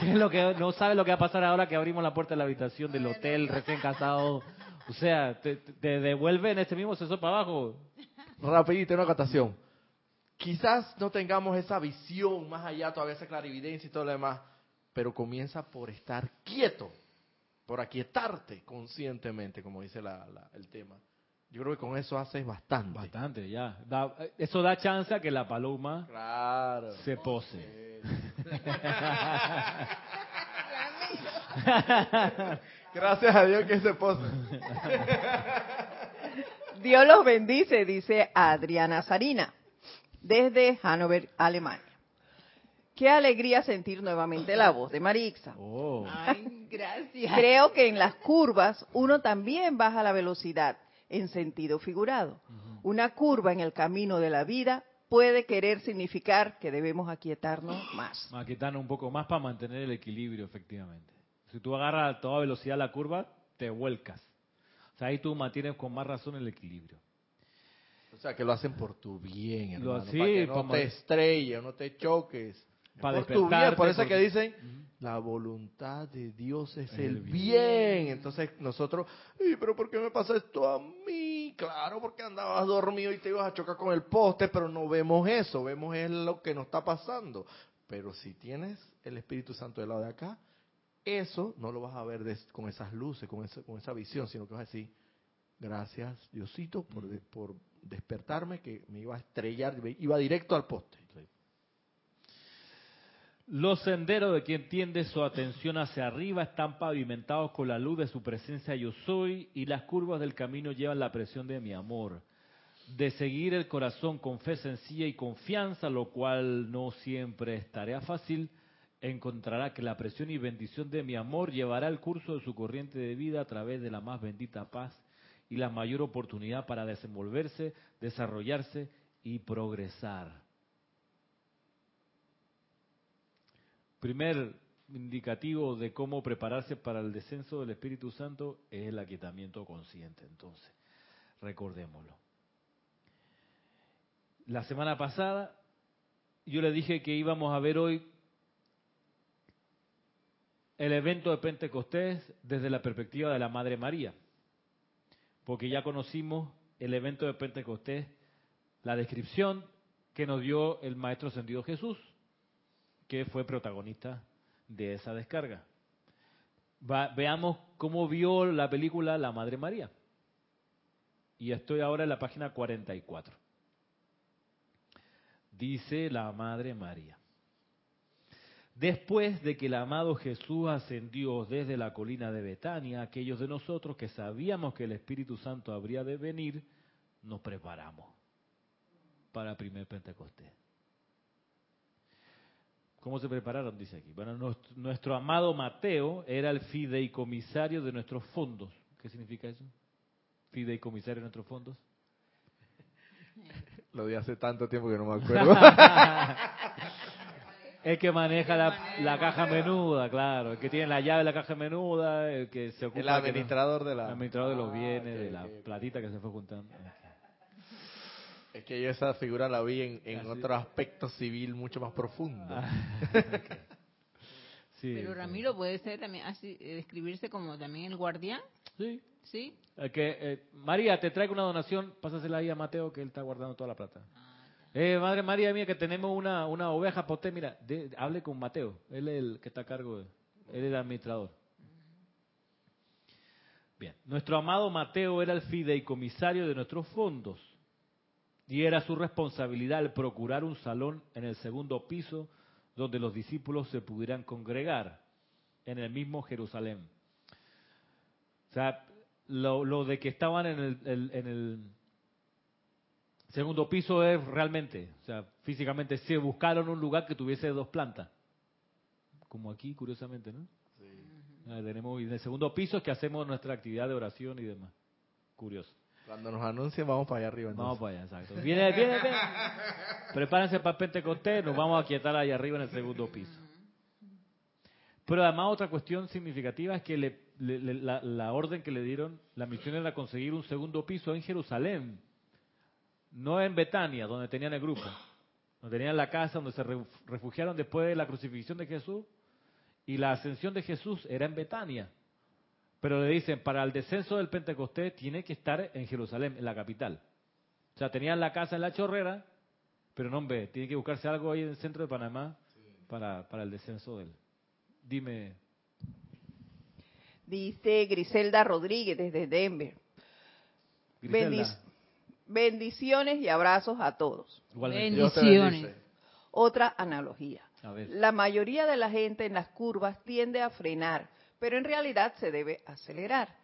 Speaker 1: que es lo que no sabes lo que va a pasar ahora que abrimos la puerta de la habitación del hotel recién casado? O sea, te, te devuelven este mismo sensor para abajo.
Speaker 2: Rapidito, una acotación. Quizás no tengamos esa visión más allá, todavía esa clarividencia y todo lo demás, pero comienza por estar quieto por aquietarte conscientemente, como dice el tema. Yo creo que con eso haces bastante.
Speaker 1: Bastante, ya. eso da chance a que la paloma se pose. *laughs*
Speaker 2: Gracias a Dios que se pose.
Speaker 4: Dios los bendice, dice Adriana Sarina, desde Hannover, Alemania. Qué alegría sentir nuevamente la voz de Marixa.
Speaker 1: Oh.
Speaker 3: Ay, gracias.
Speaker 4: Creo que en las curvas uno también baja la velocidad en sentido figurado. Una curva en el camino de la vida puede querer significar que debemos aquietarnos más.
Speaker 1: Maquetando un poco más para mantener el equilibrio, efectivamente. Si tú agarras a toda velocidad la curva, te vuelcas. O sea, ahí tú mantienes con más razón el equilibrio.
Speaker 2: O sea, que lo hacen por tu bien, hermano. para que no te estrelles, no te choques.
Speaker 1: Para
Speaker 2: por tu bien, por eso que dicen, la voluntad de Dios es
Speaker 1: Es
Speaker 2: el bien. Entonces nosotros, "Ay, pero ¿por qué me pasa esto a mí? Claro, porque andabas dormido y te ibas a chocar con el poste, pero no vemos eso, vemos es lo que nos está pasando. Pero si tienes el Espíritu Santo del lado de acá, eso no lo vas a ver des- con esas luces, con esa, con esa visión, sino que vas a decir, gracias Diosito por, por despertarme que me iba a estrellar, iba directo al poste.
Speaker 1: Los senderos de quien tiende su atención hacia arriba están pavimentados con la luz de su presencia yo soy y las curvas del camino llevan la presión de mi amor. De seguir el corazón con fe sencilla y confianza, lo cual no siempre es tarea fácil, encontrará que la presión y bendición de mi amor llevará el curso de su corriente de vida a través de la más bendita paz y la mayor oportunidad para desenvolverse, desarrollarse y progresar. Primer indicativo de cómo prepararse para el descenso del Espíritu Santo es el aquietamiento consciente. Entonces, recordémoslo. La semana pasada yo le dije que íbamos a ver hoy el evento de Pentecostés desde la perspectiva de la Madre María, porque ya conocimos el evento de Pentecostés, la descripción que nos dio el Maestro Ascendido Jesús, que fue protagonista de esa descarga. Veamos cómo vio la película La Madre María. Y estoy ahora en la página 44. Dice la Madre María. Después de que el amado Jesús ascendió desde la colina de Betania, aquellos de nosotros que sabíamos que el Espíritu Santo habría de venir, nos preparamos para el primer Pentecostés. ¿Cómo se prepararon? Dice aquí. Bueno, nuestro, nuestro amado Mateo era el fideicomisario de nuestros fondos. ¿Qué significa eso? Fideicomisario de nuestros fondos.
Speaker 2: Lo di hace tanto tiempo que no me acuerdo. *laughs*
Speaker 1: El que maneja la, la caja menuda, claro. El que tiene la llave de la caja menuda, el que se ocupa
Speaker 2: el administrador de
Speaker 1: el administrador de los
Speaker 2: Ah,
Speaker 1: bienes, de la platita que se fue juntando.
Speaker 2: Es que yo esa figura la vi en, en otro aspecto civil mucho más profundo.
Speaker 1: Ah, *laughs* sí,
Speaker 3: Pero. Ramiro puede ser también así, eh, describirse como también el guardián,
Speaker 1: Sí.
Speaker 3: ¿sí?
Speaker 1: El que, eh, María, te traigo una donación, pásasela ahí a Mateo que él está guardando toda la plata. Eh, madre María mía, que tenemos una, una oveja para mira, de- hable con Mateo, él es el que está a cargo, de, él es el administrador. Bien, nuestro amado Mateo era el fideicomisario de nuestros fondos y era su responsabilidad el procurar un salón en el segundo piso donde los discípulos se pudieran congregar en el mismo Jerusalén. O sea, lo, lo de que estaban en el- en el segundo piso es realmente, o sea, físicamente se buscaron un lugar que tuviese dos plantas. Como aquí, curiosamente, ¿no? Ah, tenemos, y en el segundo piso es que hacemos nuestra actividad de oración y demás. Curioso.
Speaker 2: Cuando nos anuncien vamos para allá arriba.
Speaker 1: Vamos para allá, exacto. Viene, viene, viene. *laughs* Prepárense para Pentecostés, nos vamos a quietar allá arriba en el segundo piso. Pero además otra cuestión significativa es que le- le- le- la, la orden que le dieron, la misión era conseguir un segundo piso en Jerusalén, no en Betania, donde tenían el grupo, donde tenían la casa, donde se re- refugiaron después de la crucifixión de Jesús, y la ascensión de Jesús era en Betania. Pero le dicen, para el descenso del Pentecostés tiene que estar en Jerusalén, en la capital. O sea, tenían la casa en la chorrera, pero no, hombre, tiene que buscarse algo ahí en el centro de Panamá para, para el descenso de él. Dime,
Speaker 4: Dice Griselda Rodríguez desde Denver.
Speaker 1: Griselda,
Speaker 4: bendiciones y abrazos a todos.
Speaker 3: Bendiciones.
Speaker 4: Otra analogía.
Speaker 1: A ver.
Speaker 4: La mayoría de la gente en las curvas tiende a frenar, pero en realidad se debe acelerar,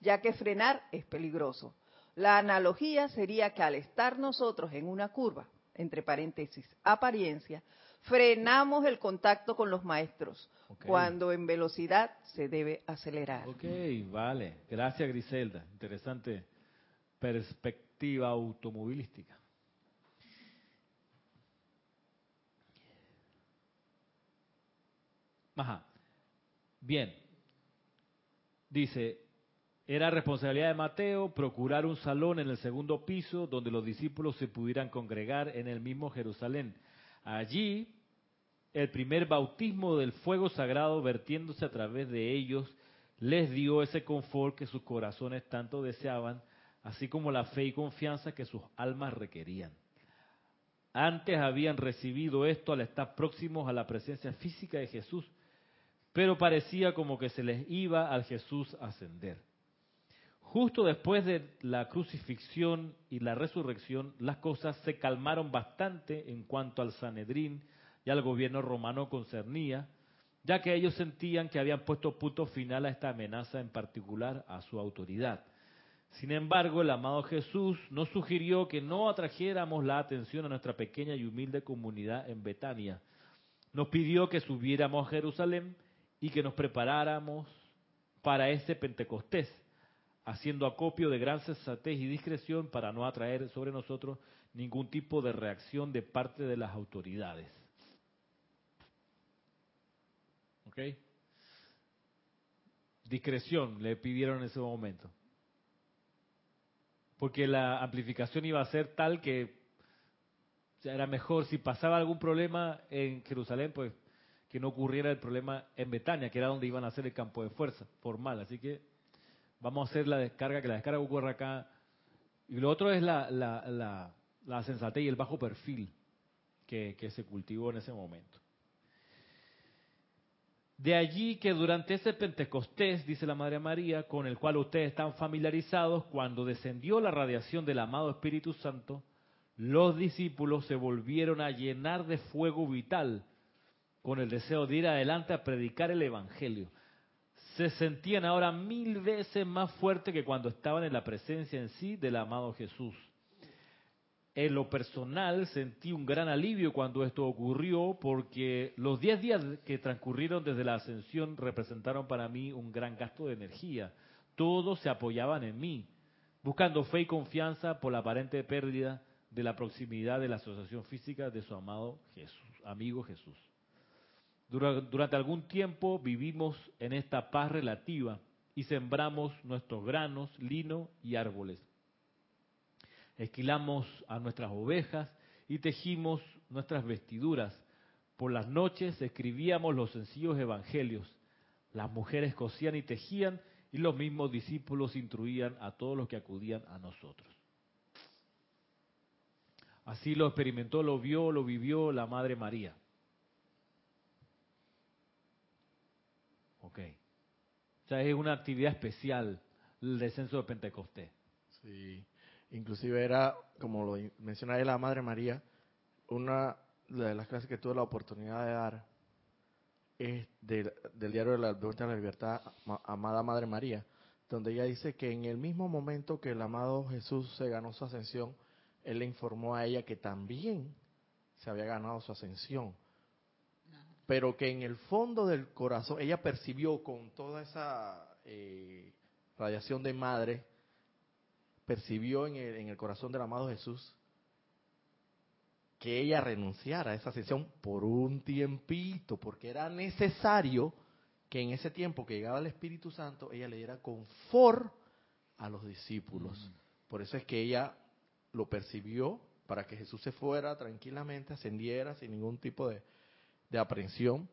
Speaker 4: ya que frenar es peligroso. La analogía sería que al estar nosotros en una curva, entre paréntesis, apariencia, frenamos el contacto con los maestros, cuando en velocidad se debe acelerar.
Speaker 1: Ok, vale. Gracias, Griselda. Interesante perspectiva automovilística. Ajá. Bien. Dice, era responsabilidad de Mateo procurar un salón en el segundo piso donde los discípulos se pudieran congregar en el mismo Jerusalén. Allí, el primer bautismo del fuego sagrado vertiéndose a través de ellos les dio ese confort que sus corazones tanto deseaban, así como la fe y confianza que sus almas requerían. Antes habían recibido esto al estar próximos a la presencia física de Jesús, pero parecía como que se les iba al Jesús ascender. Justo después de la crucifixión y la resurrección, las cosas se calmaron bastante en cuanto al Sanedrín y al gobierno romano concernía, ya que ellos sentían que habían puesto punto final a esta amenaza en particular a su autoridad. Sin embargo, el amado Jesús nos sugirió que no atrajéramos la atención a nuestra pequeña y humilde comunidad en Betania. Nos pidió que subiéramos a Jerusalén y que nos preparáramos para ese Pentecostés, haciendo acopio de gran sensatez y discreción para no atraer sobre nosotros ningún tipo de reacción de parte de las autoridades. ¿Ok? Discreción le pidieron en ese momento. Porque la amplificación iba a ser tal que era mejor si pasaba algún problema en Jerusalén, pues que no ocurriera el problema en Betania, que era donde iban a hacer el campo de fuerza formal. Así que vamos a hacer la descarga, que la descarga ocurra acá. Y lo otro es la, la, la, la sensatez y el bajo perfil que, que se cultivó en ese momento. De allí que durante ese Pentecostés, dice la Madre María, con el cual ustedes están familiarizados, cuando descendió la radiación del amado Espíritu Santo, los discípulos se volvieron a llenar de fuego vital con el deseo de ir adelante a predicar el Evangelio. Se sentían ahora mil veces más fuertes que cuando estaban en la presencia en sí del amado Jesús. En lo personal sentí un gran alivio cuando esto ocurrió porque los diez días que transcurrieron desde la ascensión representaron para mí un gran gasto de energía. Todos se apoyaban en mí, buscando fe y confianza por la aparente pérdida de la proximidad de la asociación física de su amado Jesús, amigo Jesús. Durante algún tiempo vivimos en esta paz relativa y sembramos nuestros granos, lino y árboles. Esquilamos a nuestras ovejas y tejimos nuestras vestiduras. Por las noches escribíamos los sencillos evangelios. Las mujeres cosían y tejían y los mismos discípulos instruían a todos los que acudían a nosotros. Así lo experimentó, lo vio, lo vivió la Madre María. Ok. O sea, es una actividad especial el descenso de Pentecostés.
Speaker 2: Sí, inclusive era, como lo menciona ahí la Madre María, una de las clases que tuve la oportunidad de dar es del, diario de la a la Libertad, Ma- Amada Madre María, donde ella dice que en el mismo momento que el amado Jesús se ganó su ascensión, él le informó a ella que también se había ganado su ascensión, pero que en el fondo del corazón ella percibió con toda esa eh, radiación de madre, percibió en el, en el corazón del amado Jesús que ella renunciara a esa ascensión por un tiempito, porque era necesario que en ese tiempo que llegaba el Espíritu Santo, ella le diera confort a los discípulos. Por eso es que ella lo percibió para que Jesús se fuera tranquilamente, ascendiera sin ningún tipo de, de aprensión.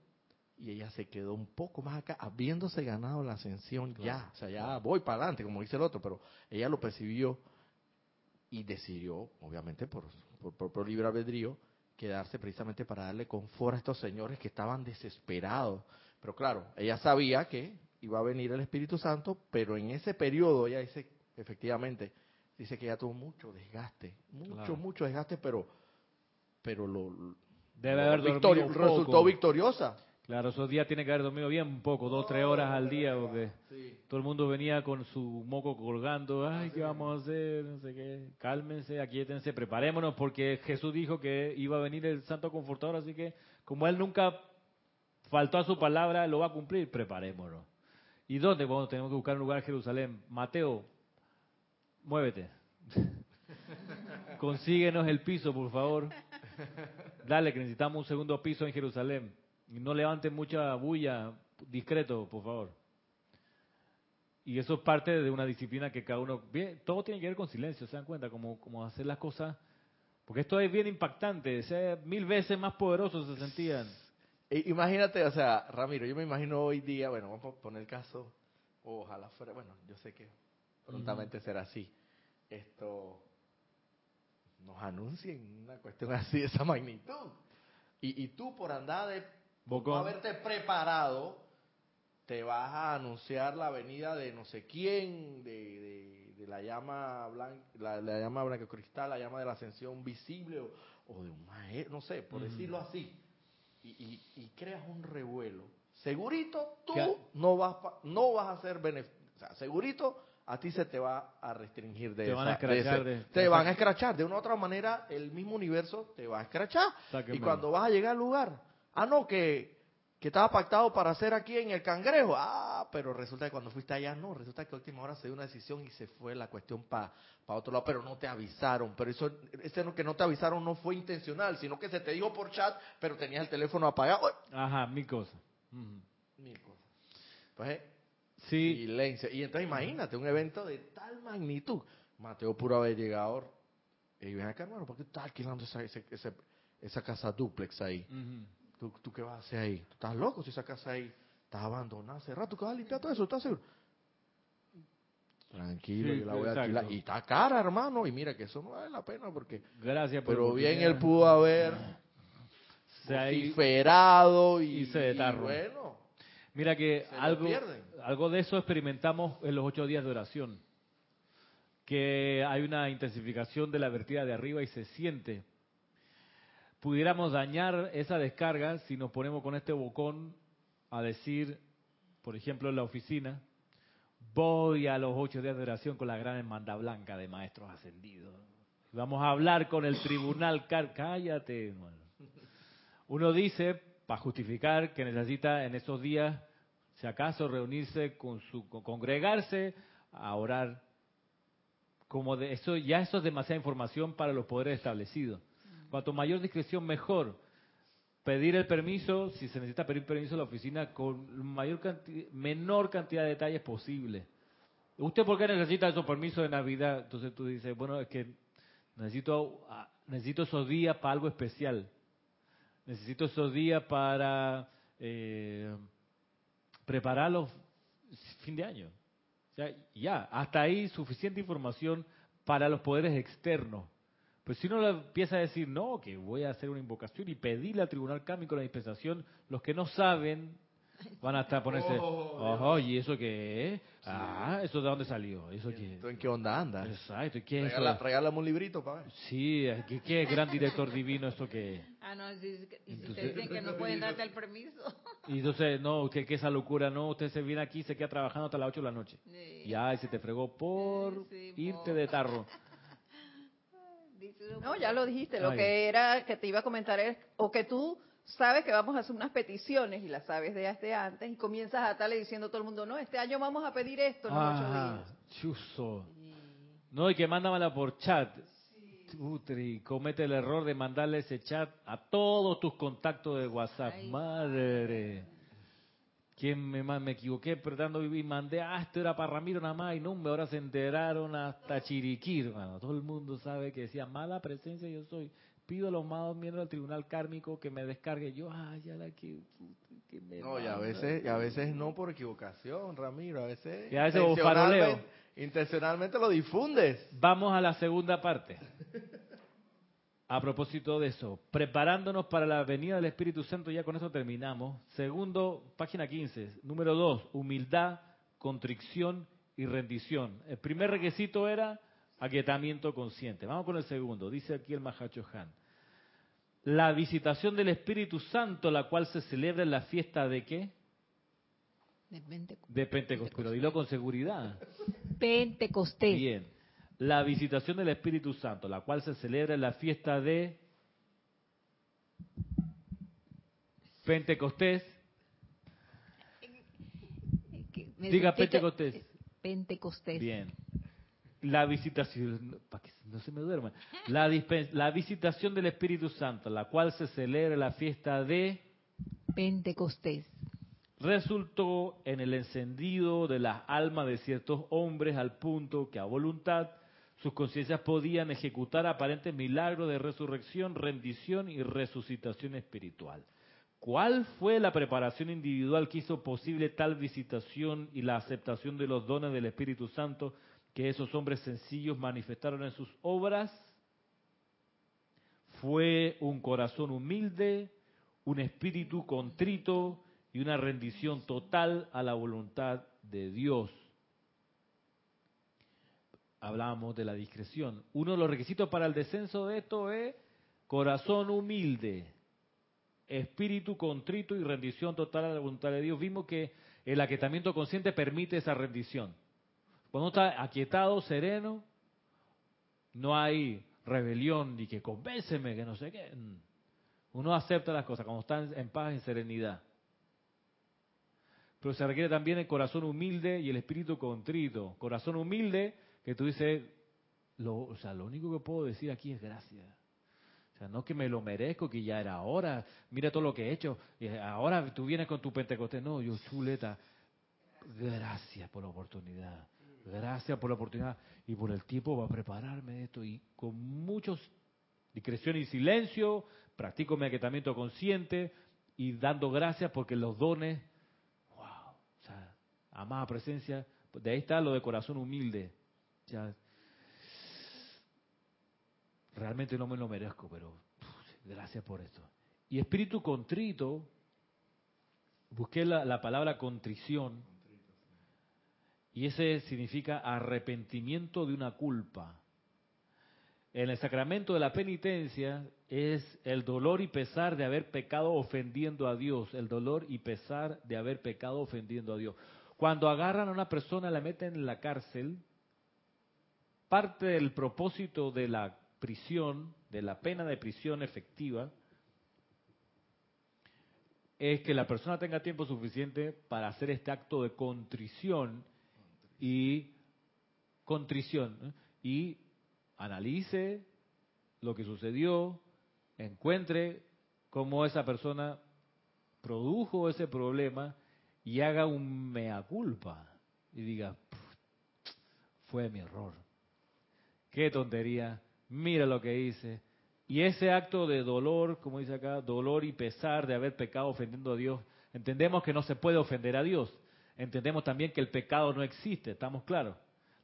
Speaker 2: Y ella se quedó un poco más acá, habiéndose ganado la ascensión ya. O sea, ya voy para adelante, como dice el otro, pero ella lo percibió y decidió, obviamente por, por, por, por libre albedrío, quedarse precisamente para darle confort a estos señores que estaban desesperados. Pero claro, ella sabía que iba a venir el Espíritu Santo, pero en ese periodo ella dice, efectivamente, dice que ella tuvo mucho desgaste, mucho,
Speaker 1: Claro.
Speaker 2: mucho desgaste, pero, pero lo,
Speaker 1: Debe
Speaker 2: lo
Speaker 1: haber
Speaker 2: victorio- resultó
Speaker 1: poco.
Speaker 2: victoriosa.
Speaker 1: Claro, esos días tiene que haber dormido bien un poco, dos, tres horas al día, porque
Speaker 2: Sí.
Speaker 1: todo el mundo venía con su moco colgando. Ay, ¿qué vamos a hacer? No sé qué. Cálmense, aquíétense, preparémonos, porque Jesús dijo que iba a venir el Santo Confortador, así que como él nunca faltó a su palabra, lo va a cumplir, preparémonos. ¿Y dónde? Bueno, tenemos que buscar un lugar en Jerusalén. Mateo, muévete. *laughs* Consíguenos el piso, por favor. Dale, que necesitamos un segundo piso en Jerusalén. No levanten mucha bulla, discreto, por favor. Y eso es parte de una disciplina que cada uno... Bien, todo tiene que ver con silencio, ¿se dan cuenta? Como, como hacer las cosas... Porque esto es bien impactante, mil veces más poderosos se sentían.
Speaker 2: Imagínate, o sea, Ramiro, yo me imagino hoy día, bueno, vamos a poner el caso, ojalá fuera, bueno, yo sé que prontamente será así. Esto, nos anuncien una cuestión así de esa magnitud. Y, y tú por andar de, por haberte preparado, te vas a anunciar la venida de no sé quién, de, de, la llama blanca, la, llama blanca cristal, la llama de la ascensión visible, o, de un maestro, no sé, por decirlo así, y, y, creas un revuelo. Segurito tú no vas, no vas a ser beneficiado, o sea, segurito a ti se te va a restringir de
Speaker 1: te van a
Speaker 2: escrachar
Speaker 1: de,
Speaker 2: te van a escrachar. De una u otra manera el mismo universo te va a escrachar. Y cuando vas a llegar al lugar ah no que que estaba pactado para hacer aquí en el cangrejo. Ah, pero resulta que cuando fuiste allá, no, resulta que a última hora se dio una decisión y se fue la cuestión para otro lado, pero no te avisaron. Pero eso, ese que no te avisaron no fue intencional, sino que se te dijo por chat, pero tenías el teléfono apagado.
Speaker 1: Ajá, mil cosas.
Speaker 2: Mil cosas. Pues, eh, sí. silencio. Y entonces imagínate un evento de tal magnitud. Mateo puro haber llegado. Y ven acá, hermano, ¿por qué estás alquilando esa, esa, casa duplex ahí? ¿Tú, qué vas a hacer ahí? ¿Tú estás loco si esa casa ahí está abandonada hace rato? ¿Qué vas a limpiar todo eso? ¿Estás seguro? Tranquilo, yo la voy a alquilar. Y está cara, hermano. Y mira que eso no vale la pena porque...
Speaker 1: Gracias
Speaker 2: por Pero bien él pudo haber vociferado y,
Speaker 1: y, se y
Speaker 2: bueno...
Speaker 1: Mira que algo, algo de eso experimentamos en los ocho días de oración. Que hay una intensificación de la vertida de arriba y se siente pudiéramos dañar esa descarga si nos ponemos con este bocón a decir, por ejemplo, en la oficina, voy a los ocho días de oración con la gran hermandad blanca de maestros ascendidos. Vamos a hablar con el tribunal. Cállate, Uno dice, para justificar, que necesita en esos días, si acaso, reunirse con su, congregarse a orar. Como de eso, ya eso es demasiada información para los poderes establecidos. Cuanto mayor discreción, mejor. Pedir el permiso, si se necesita pedir permiso a la oficina, con mayor menor cantidad de detalles posible. ¿Usted por qué necesita esos permisos de Navidad? Entonces tú dices, bueno, es que necesito, ah, esos días para algo especial. Necesito esos días para eh, preparar los fin de año. ya, hasta ahí suficiente información para los poderes externos. Pues si uno empieza a decir, no, que voy a hacer una invocación y pedirle al tribunal cámico la dispensación, los que no saben van a estar a ponerse, *laughs* oh, ¿y eso qué es? Ah, ¿eso de dónde salió? ¿Eso qué?
Speaker 2: en qué onda anda?
Speaker 1: Exacto, ¿y qué
Speaker 2: es eso? Regálame un librito para ver.
Speaker 1: Sí, ¿qué, qué gran director divino esto que
Speaker 3: Ah, no, si, y si te dicen que no pueden darte el permiso. *laughs*
Speaker 1: Y entonces, no, que, esa locura, no, usted se viene aquí y se queda trabajando hasta las 8 de la noche. Ya, y se te fregó por irte de tarro. *laughs*
Speaker 4: No, ya lo dijiste. Lo que era que te iba a comentar es, o que tú sabes que vamos a hacer unas peticiones y las sabes de antes y comienzas a estarle diciendo a todo el mundo, no, este año vamos a pedir esto en los ocho días.
Speaker 1: Chuso. No, y que mándamela por chat. Utri, comete el error de mandarle ese chat a todos tus contactos de WhatsApp. Madre. ¿Quién me, me equivoqué tratando de vivir? Mandé, ah, esto era para Ramiro nada más, y no, ahora se enteraron hasta Chiriquí, hermano. Todo el mundo sabe que decía, mala presencia yo soy. Pido a los malos miembros del tribunal kármico que me descargue. Yo, ah, ya la que,
Speaker 2: me No, y a veces, y a veces no por equivocación, Ramiro, a veces...
Speaker 1: Y a veces intencionalmente,
Speaker 2: intencionalmente lo difundes.
Speaker 1: Vamos a la segunda parte. *laughs* A propósito de eso, preparándonos para la venida del Espíritu Santo, ya con eso terminamos. Segundo, página 15, número 2, humildad, contrición y rendición. El primer requisito era aquietamiento consciente. Vamos con el segundo, dice aquí el Mahacho Han. La visitación del Espíritu Santo, la cual se celebra en la fiesta de qué?
Speaker 3: De Pentecostés.
Speaker 1: De Pentecostés. Dilo con seguridad.
Speaker 3: Pentecostés.
Speaker 1: Bien la visitación del Espíritu Santo, la cual se celebra en la fiesta de Pentecostés. Diga Pentecostés.
Speaker 3: Pentecostés.
Speaker 1: Bien. La visitación, para que no se me duerma, la, la visitación del Espíritu Santo, la cual se celebra la fiesta de,
Speaker 3: Pentecostés.
Speaker 1: resultó en el encendido de las almas de ciertos hombres al punto que a voluntad sus conciencias podían ejecutar aparentes milagros de resurrección, rendición y resucitación espiritual. ¿Cuál fue la preparación individual que hizo posible tal visitación y la aceptación de los dones del Espíritu Santo que esos hombres sencillos manifestaron en sus obras? Fue un corazón humilde, un espíritu contrito y una rendición total a la voluntad de Dios. Hablábamos de la discreción. Uno de los requisitos para el descenso de esto es corazón humilde, espíritu contrito y rendición total a la voluntad de Dios. Vimos que el aquietamiento consciente permite esa rendición. Cuando está aquietado, sereno, no hay rebelión ni que convénceme, que no sé qué. Uno acepta las cosas cuando está en- en paz, en serenidad. Pero se requiere también el corazón humilde y el espíritu contrito. Corazón humilde que tú dices, lo, o sea, lo único que puedo decir aquí es gracias. O sea, no que me lo merezco, que ya era hora, mira todo lo que he hecho, y ahora tú vienes con tu Pentecostés. No, yo chuleta, gracias por la oportunidad, gracias por la oportunidad y por el tiempo para prepararme esto. Y con muchos discreción y silencio, practico mi aquietamiento consciente y dando gracias porque los dones, wow, o sea, amada presencia, de ahí está lo de corazón humilde. Realmente no me lo merezco, pero gracias por esto. Y espíritu contrito, busqué la, la palabra contrición, y ese significa arrepentimiento de una culpa. En el sacramento de la penitencia es el dolor y pesar de haber pecado ofendiendo a Dios, el dolor y pesar de haber pecado ofendiendo a Dios. Cuando agarran a una persona, la meten en la cárcel, parte del propósito de la prisión, de la pena de prisión efectiva, es que la persona tenga tiempo suficiente para hacer este acto de contrición y contrición y analice lo que sucedió, encuentre cómo esa persona produjo ese problema y haga un mea culpa y diga, "Puf, fue mi error, qué tontería, mira lo que hice. Y ese acto de dolor, como dice acá, dolor y pesar de haber pecado ofendiendo a Dios, entendemos que no se puede ofender a Dios. Entendemos también que el pecado no existe, estamos claros.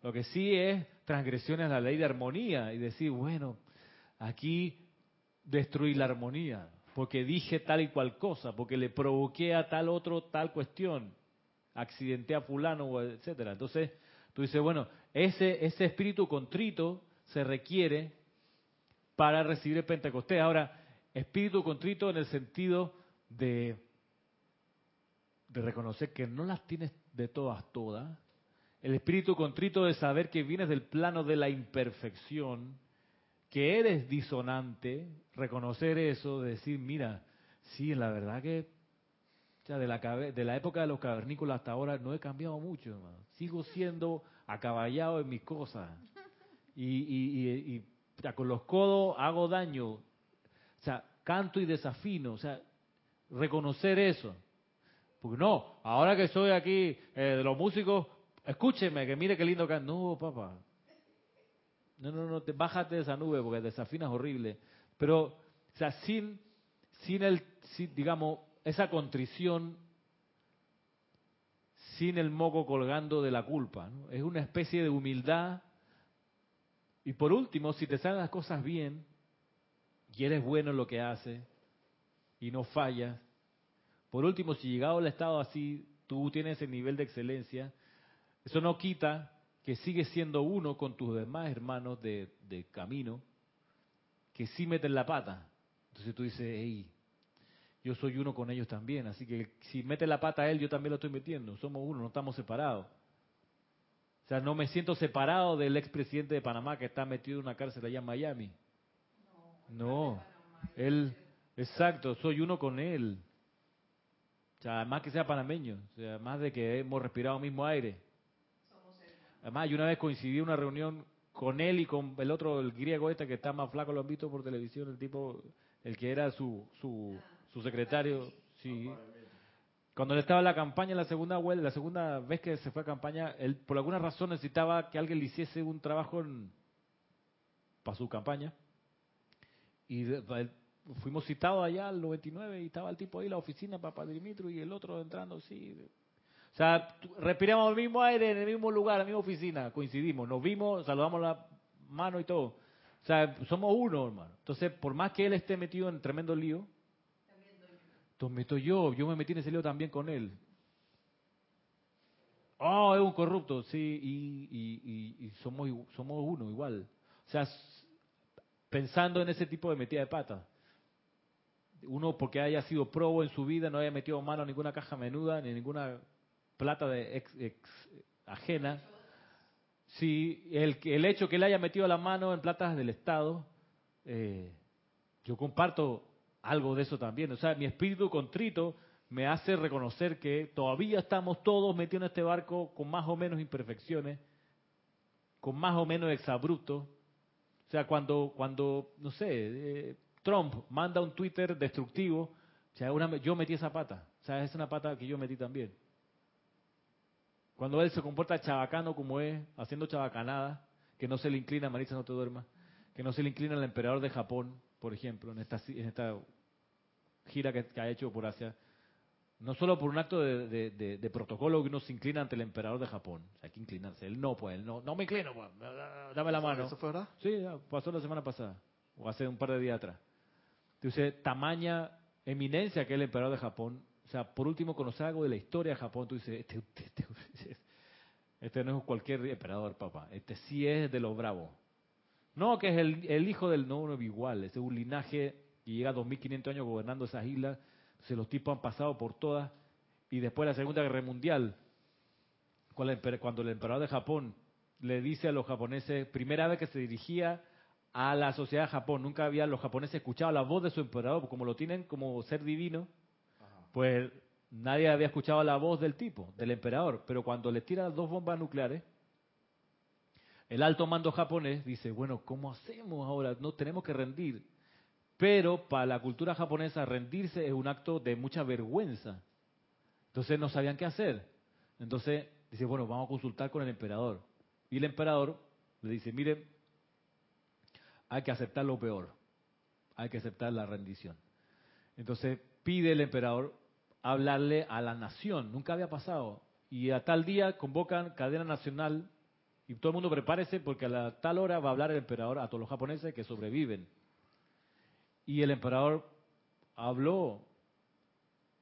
Speaker 1: Lo que sí es transgresiones a la ley de armonía y decir, bueno, aquí destruí la armonía, porque dije tal y cual cosa, porque le provoqué a tal otro tal cuestión, accidenté a fulano, etcétera. Entonces, tú dices, bueno, ese, espíritu contrito se requiere para recibir el Pentecostés. Ahora, espíritu contrito en el sentido de, reconocer que no las tienes de todas, todas. El espíritu contrito de saber que vienes del plano de la imperfección, que eres disonante, reconocer eso, de decir, mira, sí, la verdad que de, la, de la época de los cavernícolas hasta ahora no he cambiado mucho, hermano. Sigo siendo acaballado en mis cosas. Y, y, y- con los codos hago daño. O sea, canto y desafino. O sea, reconocer eso. Porque no, ahora que soy aquí eh, de los músicos, escúcheme, que mire qué lindo canto. No, papá. No, no, no, te, bájate de esa nube porque desafinas horrible. Pero, o sea, sin, sin el, sin, digamos, esa contrición, sin el moco colgando de la culpa. Es una especie de humildad. Y por último, si te salen las cosas bien, y eres bueno en lo que haces, y no fallas, por último, si llegado al estado así, tú tienes el nivel de excelencia, eso no quita que sigues siendo uno con tus demás hermanos de, de camino, que sí meten la pata. Entonces tú dices, hey, yo soy uno con ellos también, así que si mete la pata a él, yo también lo estoy metiendo, somos uno, no estamos separados. O sea, no me siento separado del expresidente de Panamá que está metido en una cárcel allá en Miami. No, él, exacto, soy uno con él. O sea, además que sea panameño, o sea, además de que hemos respirado el mismo aire. Además, yo una vez coincidí en una reunión con él y con el otro, el griego este que está más flaco, lo han visto por televisión, el tipo, el que era su, su, su secretario, sí. Cuando él estaba en la campaña, la segunda vuelta, la segunda vez que se fue a campaña, él por alguna razón necesitaba que alguien le hiciese un trabajo en- para su campaña. Y fuimos citados allá al 99 y estaba el tipo ahí la oficina, Papá Dimitro, y el otro entrando, sí. O sea, respiramos el mismo aire en el mismo lugar, en la misma oficina, coincidimos, nos vimos, saludamos la mano y todo. O sea, somos uno, hermano. Entonces, por más que él esté metido en tremendo lío, entonces meto yo, yo me metí en ese lío también con él. Oh, es un corrupto, sí, y, y- y- y somos, somos uno igual. O sea, pensando en ese tipo de metida de pata. Uno porque haya sido probo en su vida, no haya metido mano en ninguna caja menuda, ni ninguna plata de ex, ex- ajena. Sí, el, el hecho que él haya metido la mano en platas del Estado, eh, yo comparto algo de eso también. O sea, mi espíritu contrito me hace reconocer que todavía estamos todos metidos en este barco con más o menos imperfecciones, con más o menos exabruptos. O sea, cuando, cuando no sé, eh, Trump manda un Twitter destructivo, o sea, una- yo metí esa pata. O sea, es una pata que yo metí también. Cuando él se comporta chabacano como es, haciendo chabacanada, que no se le inclina, Marisa, no te duermas, que no se le inclina al emperador de Japón, por ejemplo, en esta, en esta gira que, que ha hecho por Asia, no solo por un acto de, de- de- de protocolo que uno se inclina ante el emperador de Japón, hay que inclinarse, él no, pues, él no, no me inclino, pues, dame la mano.
Speaker 2: ¿Eso fue verdad?
Speaker 1: Sí, pasó la semana pasada, o hace un par de días atrás. Entonces, tamaña eminencia que es el emperador de Japón. O sea, por último, conocer algo de la historia de Japón, tú dices, este, este, este- *laughs* este no es cualquier emperador, papá. Este sí es de los bravos. No, que es el, el hijo del no, no igual. Ese es un linaje y llega a 2500 años gobernando esas islas. Entonces, los tipos han pasado por todas. Y después de la Segunda Guerra Mundial, cuando el emperador de Japón le dice a los japoneses, primera vez que se dirigía a la sociedad de Japón, nunca había los japoneses escuchado la voz de su emperador, como lo tienen como ser divino, pues nadie había escuchado la voz del tipo, del emperador. Pero cuando le tira dos bombas nucleares, el alto mando japonés dice, bueno, ¿cómo hacemos ahora? No tenemos que rendir. Pero para la cultura japonesa rendirse es un acto de mucha vergüenza. Entonces no sabían qué hacer. Entonces dice, bueno, vamos a consultar con el emperador. Y el emperador le dice, mire, hay que aceptar lo peor. Hay que aceptar la rendición. Entonces pide el emperador hablarle a la nación. Nunca había pasado. Y a tal día convocan cadena nacional y todo el mundo prepárese porque a tal hora va a hablar el emperador a todos los japoneses que sobreviven. Y el emperador habló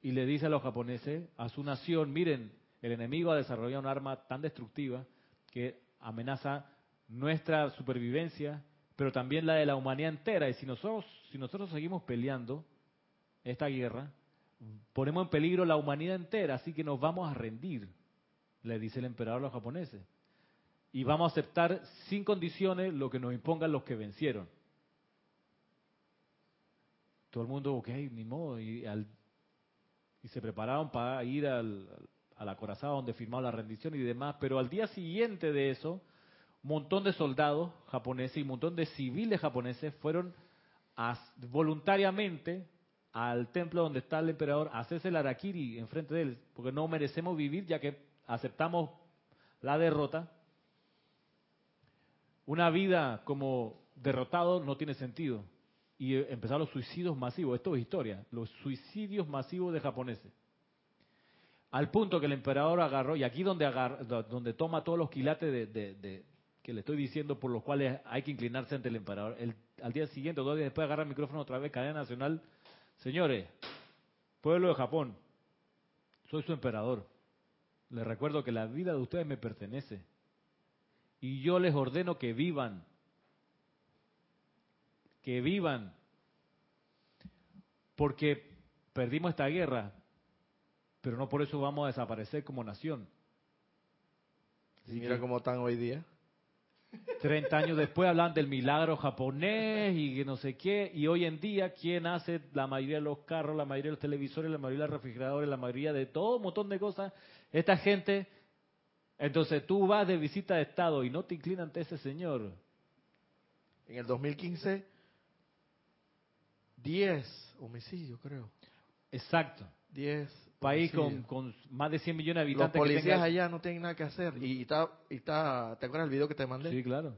Speaker 1: y le dice a los japoneses, a su nación, miren, el enemigo ha desarrollado un arma tan destructiva que amenaza nuestra supervivencia, pero también la de la humanidad entera. Y si nosotros, si nosotros seguimos peleando esta guerra, ponemos en peligro la humanidad entera, así que nos vamos a rendir, le dice el emperador a los japoneses. Y vamos a aceptar sin condiciones lo que nos impongan los que vencieron. Todo el mundo, ok, ni modo, y, al- y se prepararon para ir al, a la donde firmaron la rendición y demás, pero al día siguiente de eso, un montón de soldados japoneses y un montón de civiles japoneses fueron voluntariamente al templo donde está el emperador a hacerse el harakiri enfrente de él, porque no merecemos vivir ya que aceptamos la derrota. Una vida como derrotado no tiene sentido. Y empezaron los suicidios masivos, esto es historia, los suicidios masivos de japoneses. Al punto que el emperador agarró, y aquí donde, agarra, donde toma todos los quilates de- que le estoy diciendo por los cuales hay que inclinarse ante el emperador, el- al día siguiente, dos días después, agarra el micrófono otra vez, cadena nacional, señores, pueblo de Japón, soy su emperador. Les recuerdo que la vida de ustedes me pertenece. Y yo les ordeno que vivan. Que vivan. Porque perdimos esta guerra, pero no por eso vamos a desaparecer como nación.
Speaker 2: Y mira cómo están hoy día.
Speaker 1: 30 años después hablan del milagro japonés y que no sé qué. Y hoy en día, ¿quién hace la mayoría de los carros, la mayoría de los televisores, la mayoría de los refrigeradores, la mayoría de todo un montón de cosas? Esta gente. Entonces tú vas de visita de Estado y no te inclinan ante ese señor.
Speaker 2: En el 2015, 10 homicidios, creo.
Speaker 1: Exacto.
Speaker 2: 10
Speaker 1: País con, más de 100 millones de
Speaker 2: Los
Speaker 1: habitantes. que
Speaker 2: policías
Speaker 1: tenga-
Speaker 2: allá no tienen nada que hacer. Y está, y está, ¿te acuerdas el video que te mandé?
Speaker 1: Sí, claro.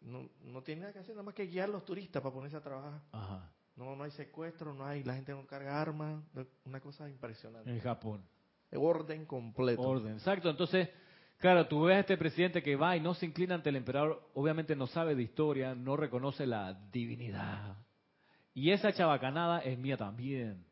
Speaker 2: No, no tienen nada que hacer, nada más que guiar a los turistas para ponerse a trabajar.
Speaker 1: Ajá.
Speaker 2: No, no hay secuestro, no hay, la gente no carga armas, una cosa impresionante.
Speaker 1: En Japón.
Speaker 2: Orden completo.
Speaker 1: Orden, exacto. Entonces, claro, tú ves a este presidente que va y no se inclina ante el emperador, obviamente no sabe de historia, no reconoce la divinidad. Y esa chabacanada es mía también.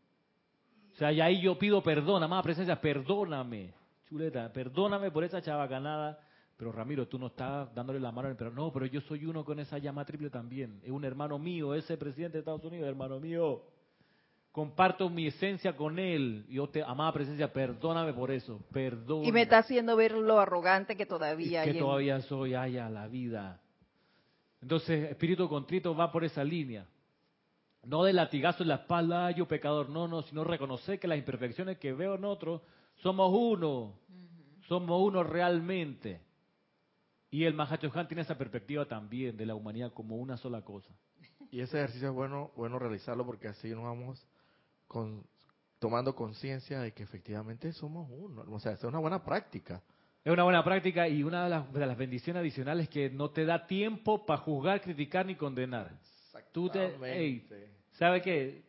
Speaker 1: O sea, y ahí yo pido perdón, amada presencia, perdóname, chuleta, perdóname por esa chabacanada. Pero Ramiro, tú no estás dándole la mano al emperador. No, pero yo soy uno con esa llama triple también. Es un hermano mío, ese presidente de Estados Unidos, hermano mío. Comparto mi esencia con él. Yo te, amada presencia, perdóname por eso. Perdóname.
Speaker 4: Y me está haciendo ver lo arrogante que todavía hay.
Speaker 1: que todavía soy haya la vida. Entonces, espíritu contrito va por esa línea. No de latigazo en la espalda, "Ay, yo pecador, no, no, sino reconocer que las imperfecciones que veo en otros somos uno, somos uno realmente. Y el Mahachohan tiene esa perspectiva también de la humanidad como una sola cosa.
Speaker 2: Y ese ejercicio es bueno, bueno realizarlo porque así nos vamos con, tomando conciencia de que efectivamente somos uno. O sea, es una buena práctica.
Speaker 1: Es una buena práctica y una de las, de las bendiciones adicionales que no te da tiempo para juzgar, criticar ni condenar. Tú te. ¿Sabe qué?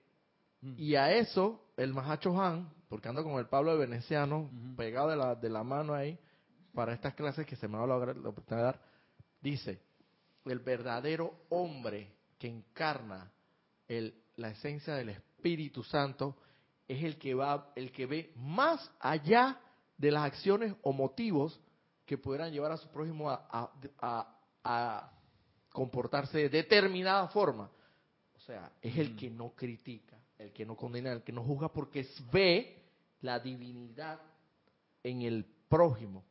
Speaker 2: Y a eso, el Mahacho Han, porque ando con el Pablo de Veneciano, pegado de la, de la mano ahí, para estas clases que se me va a lograr la oportunidad de dar, dice, el verdadero hombre que encarna el, la esencia del Espíritu Santo es el que va, el que ve más allá de las acciones o motivos que pudieran llevar a su prójimo a, a- a- a comportarse de determinada forma. O sea, es el
Speaker 1: Mm.
Speaker 2: que no critica, el que no condena, el que no juzga, porque ve la divinidad en el prójimo.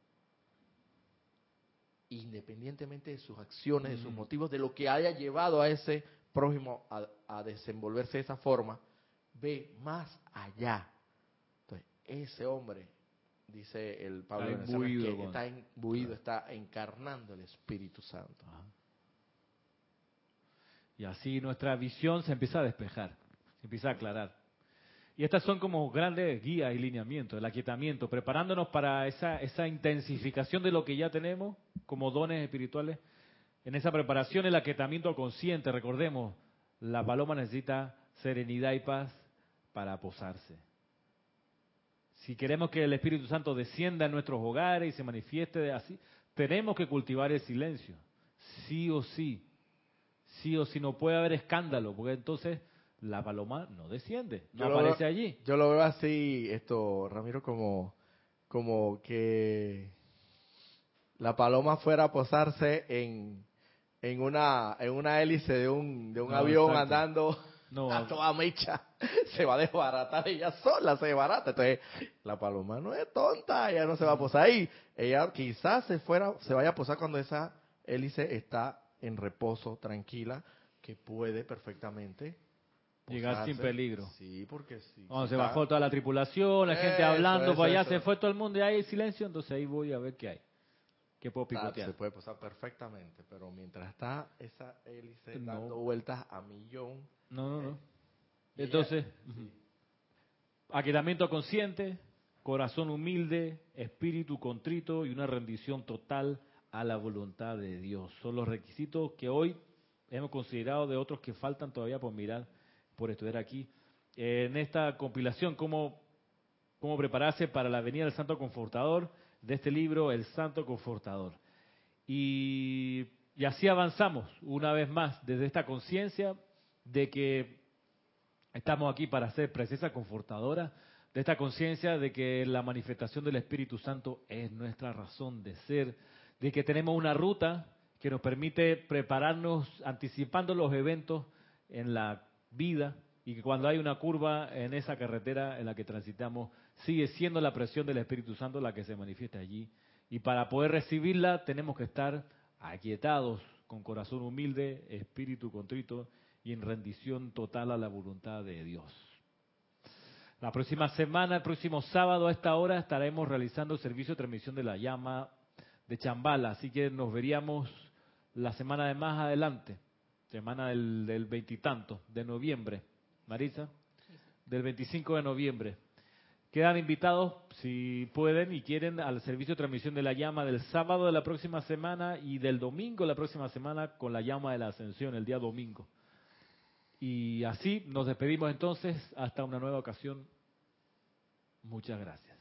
Speaker 2: Independientemente de sus acciones, de sus
Speaker 1: Mm.
Speaker 2: motivos, de lo que haya llevado a ese prójimo a, a desenvolverse de esa forma, ve más allá. Entonces, ese hombre, dice el Pablo
Speaker 1: Está
Speaker 2: que está imbuido, está encarnando el Espíritu Santo.
Speaker 1: Ajá. Y así nuestra visión se empieza a despejar, se empieza a aclarar. Y estas son como grandes guías y lineamientos, el aquietamiento, preparándonos para esa, intensificación de lo que ya tenemos como dones espirituales. En esa preparación, el aquietamiento consciente, recordemos, la paloma necesita serenidad y paz para posarse. Si queremos que el Espíritu Santo descienda en nuestros hogares y se manifieste así, tenemos que cultivar el silencio, sí o sí sí o sí no puede haber escándalo, porque entonces la paloma no desciende, no
Speaker 2: Yo
Speaker 1: aparece
Speaker 2: veo-
Speaker 1: allí.
Speaker 2: Yo lo veo así, esto, Ramiro, como, como que la paloma fuera a posarse en, en una, en una hélice de un, de un
Speaker 1: No,
Speaker 2: avión
Speaker 1: exacto.
Speaker 2: andando
Speaker 1: No,
Speaker 2: a toda mecha. *laughs* Se va a desbaratar ella sola, se desbarata. Entonces, la paloma no es tonta, ella no se va a posar ahí. Ella quizás se fuera, se vaya a posar cuando esa hélice está en reposo, tranquila, que puede perfectamente
Speaker 1: Llegar
Speaker 2: posarse.
Speaker 1: sin peligro.
Speaker 2: Sí, porque sí.
Speaker 1: Cuando se bajó toda la tripulación, la gente hablando,
Speaker 2: eso,
Speaker 1: para allá
Speaker 2: eso.
Speaker 1: se fue todo el mundo y hay silencio, entonces ahí voy a ver qué hay. ¿Qué puedo
Speaker 2: Está-
Speaker 1: picotear?
Speaker 2: se puede posar perfectamente, pero mientras está esa hélice
Speaker 1: No.
Speaker 2: dando vueltas a millón,
Speaker 1: No, no, no.
Speaker 2: y
Speaker 1: Entonces,
Speaker 2: ella- sí.
Speaker 1: aquietamiento consciente, corazón humilde, espíritu contrito y una rendición total a la voluntad de Dios. Son los requisitos que hoy hemos considerado de otros que faltan todavía por mirar, por estudiar aquí. En esta compilación, cómo, cómo prepararse para la venida del Santo Confortador, de este libro, El Santo Confortador. Y, y así avanzamos una vez más desde esta conciencia de que estamos aquí para ser presencia confortadora, de esta conciencia de que la manifestación del Espíritu Santo es nuestra razón de ser, de que tenemos una ruta que nos permite prepararnos anticipando los eventos en la vida y que cuando hay una curva en esa carretera en la que transitamos, sigue siendo la presión del Espíritu Santo la que se manifiesta allí. Y para poder recibirla tenemos que estar aquietados, con corazón humilde, espíritu contrito y en rendición total a la voluntad de Dios. La próxima semana, el próximo sábado a esta hora, estaremos realizando el servicio de transmisión de la llama de Chambala, así que nos veríamos la semana de más adelante, semana del veintitanto de noviembre. Marisa, del 25 de noviembre. Quedan invitados, si pueden y quieren, al servicio de transmisión de la llama del sábado de la próxima semana y del domingo de la próxima semana con la llama de la ascensión, el día domingo. Y así nos despedimos entonces hasta una nueva ocasión. Muchas gracias.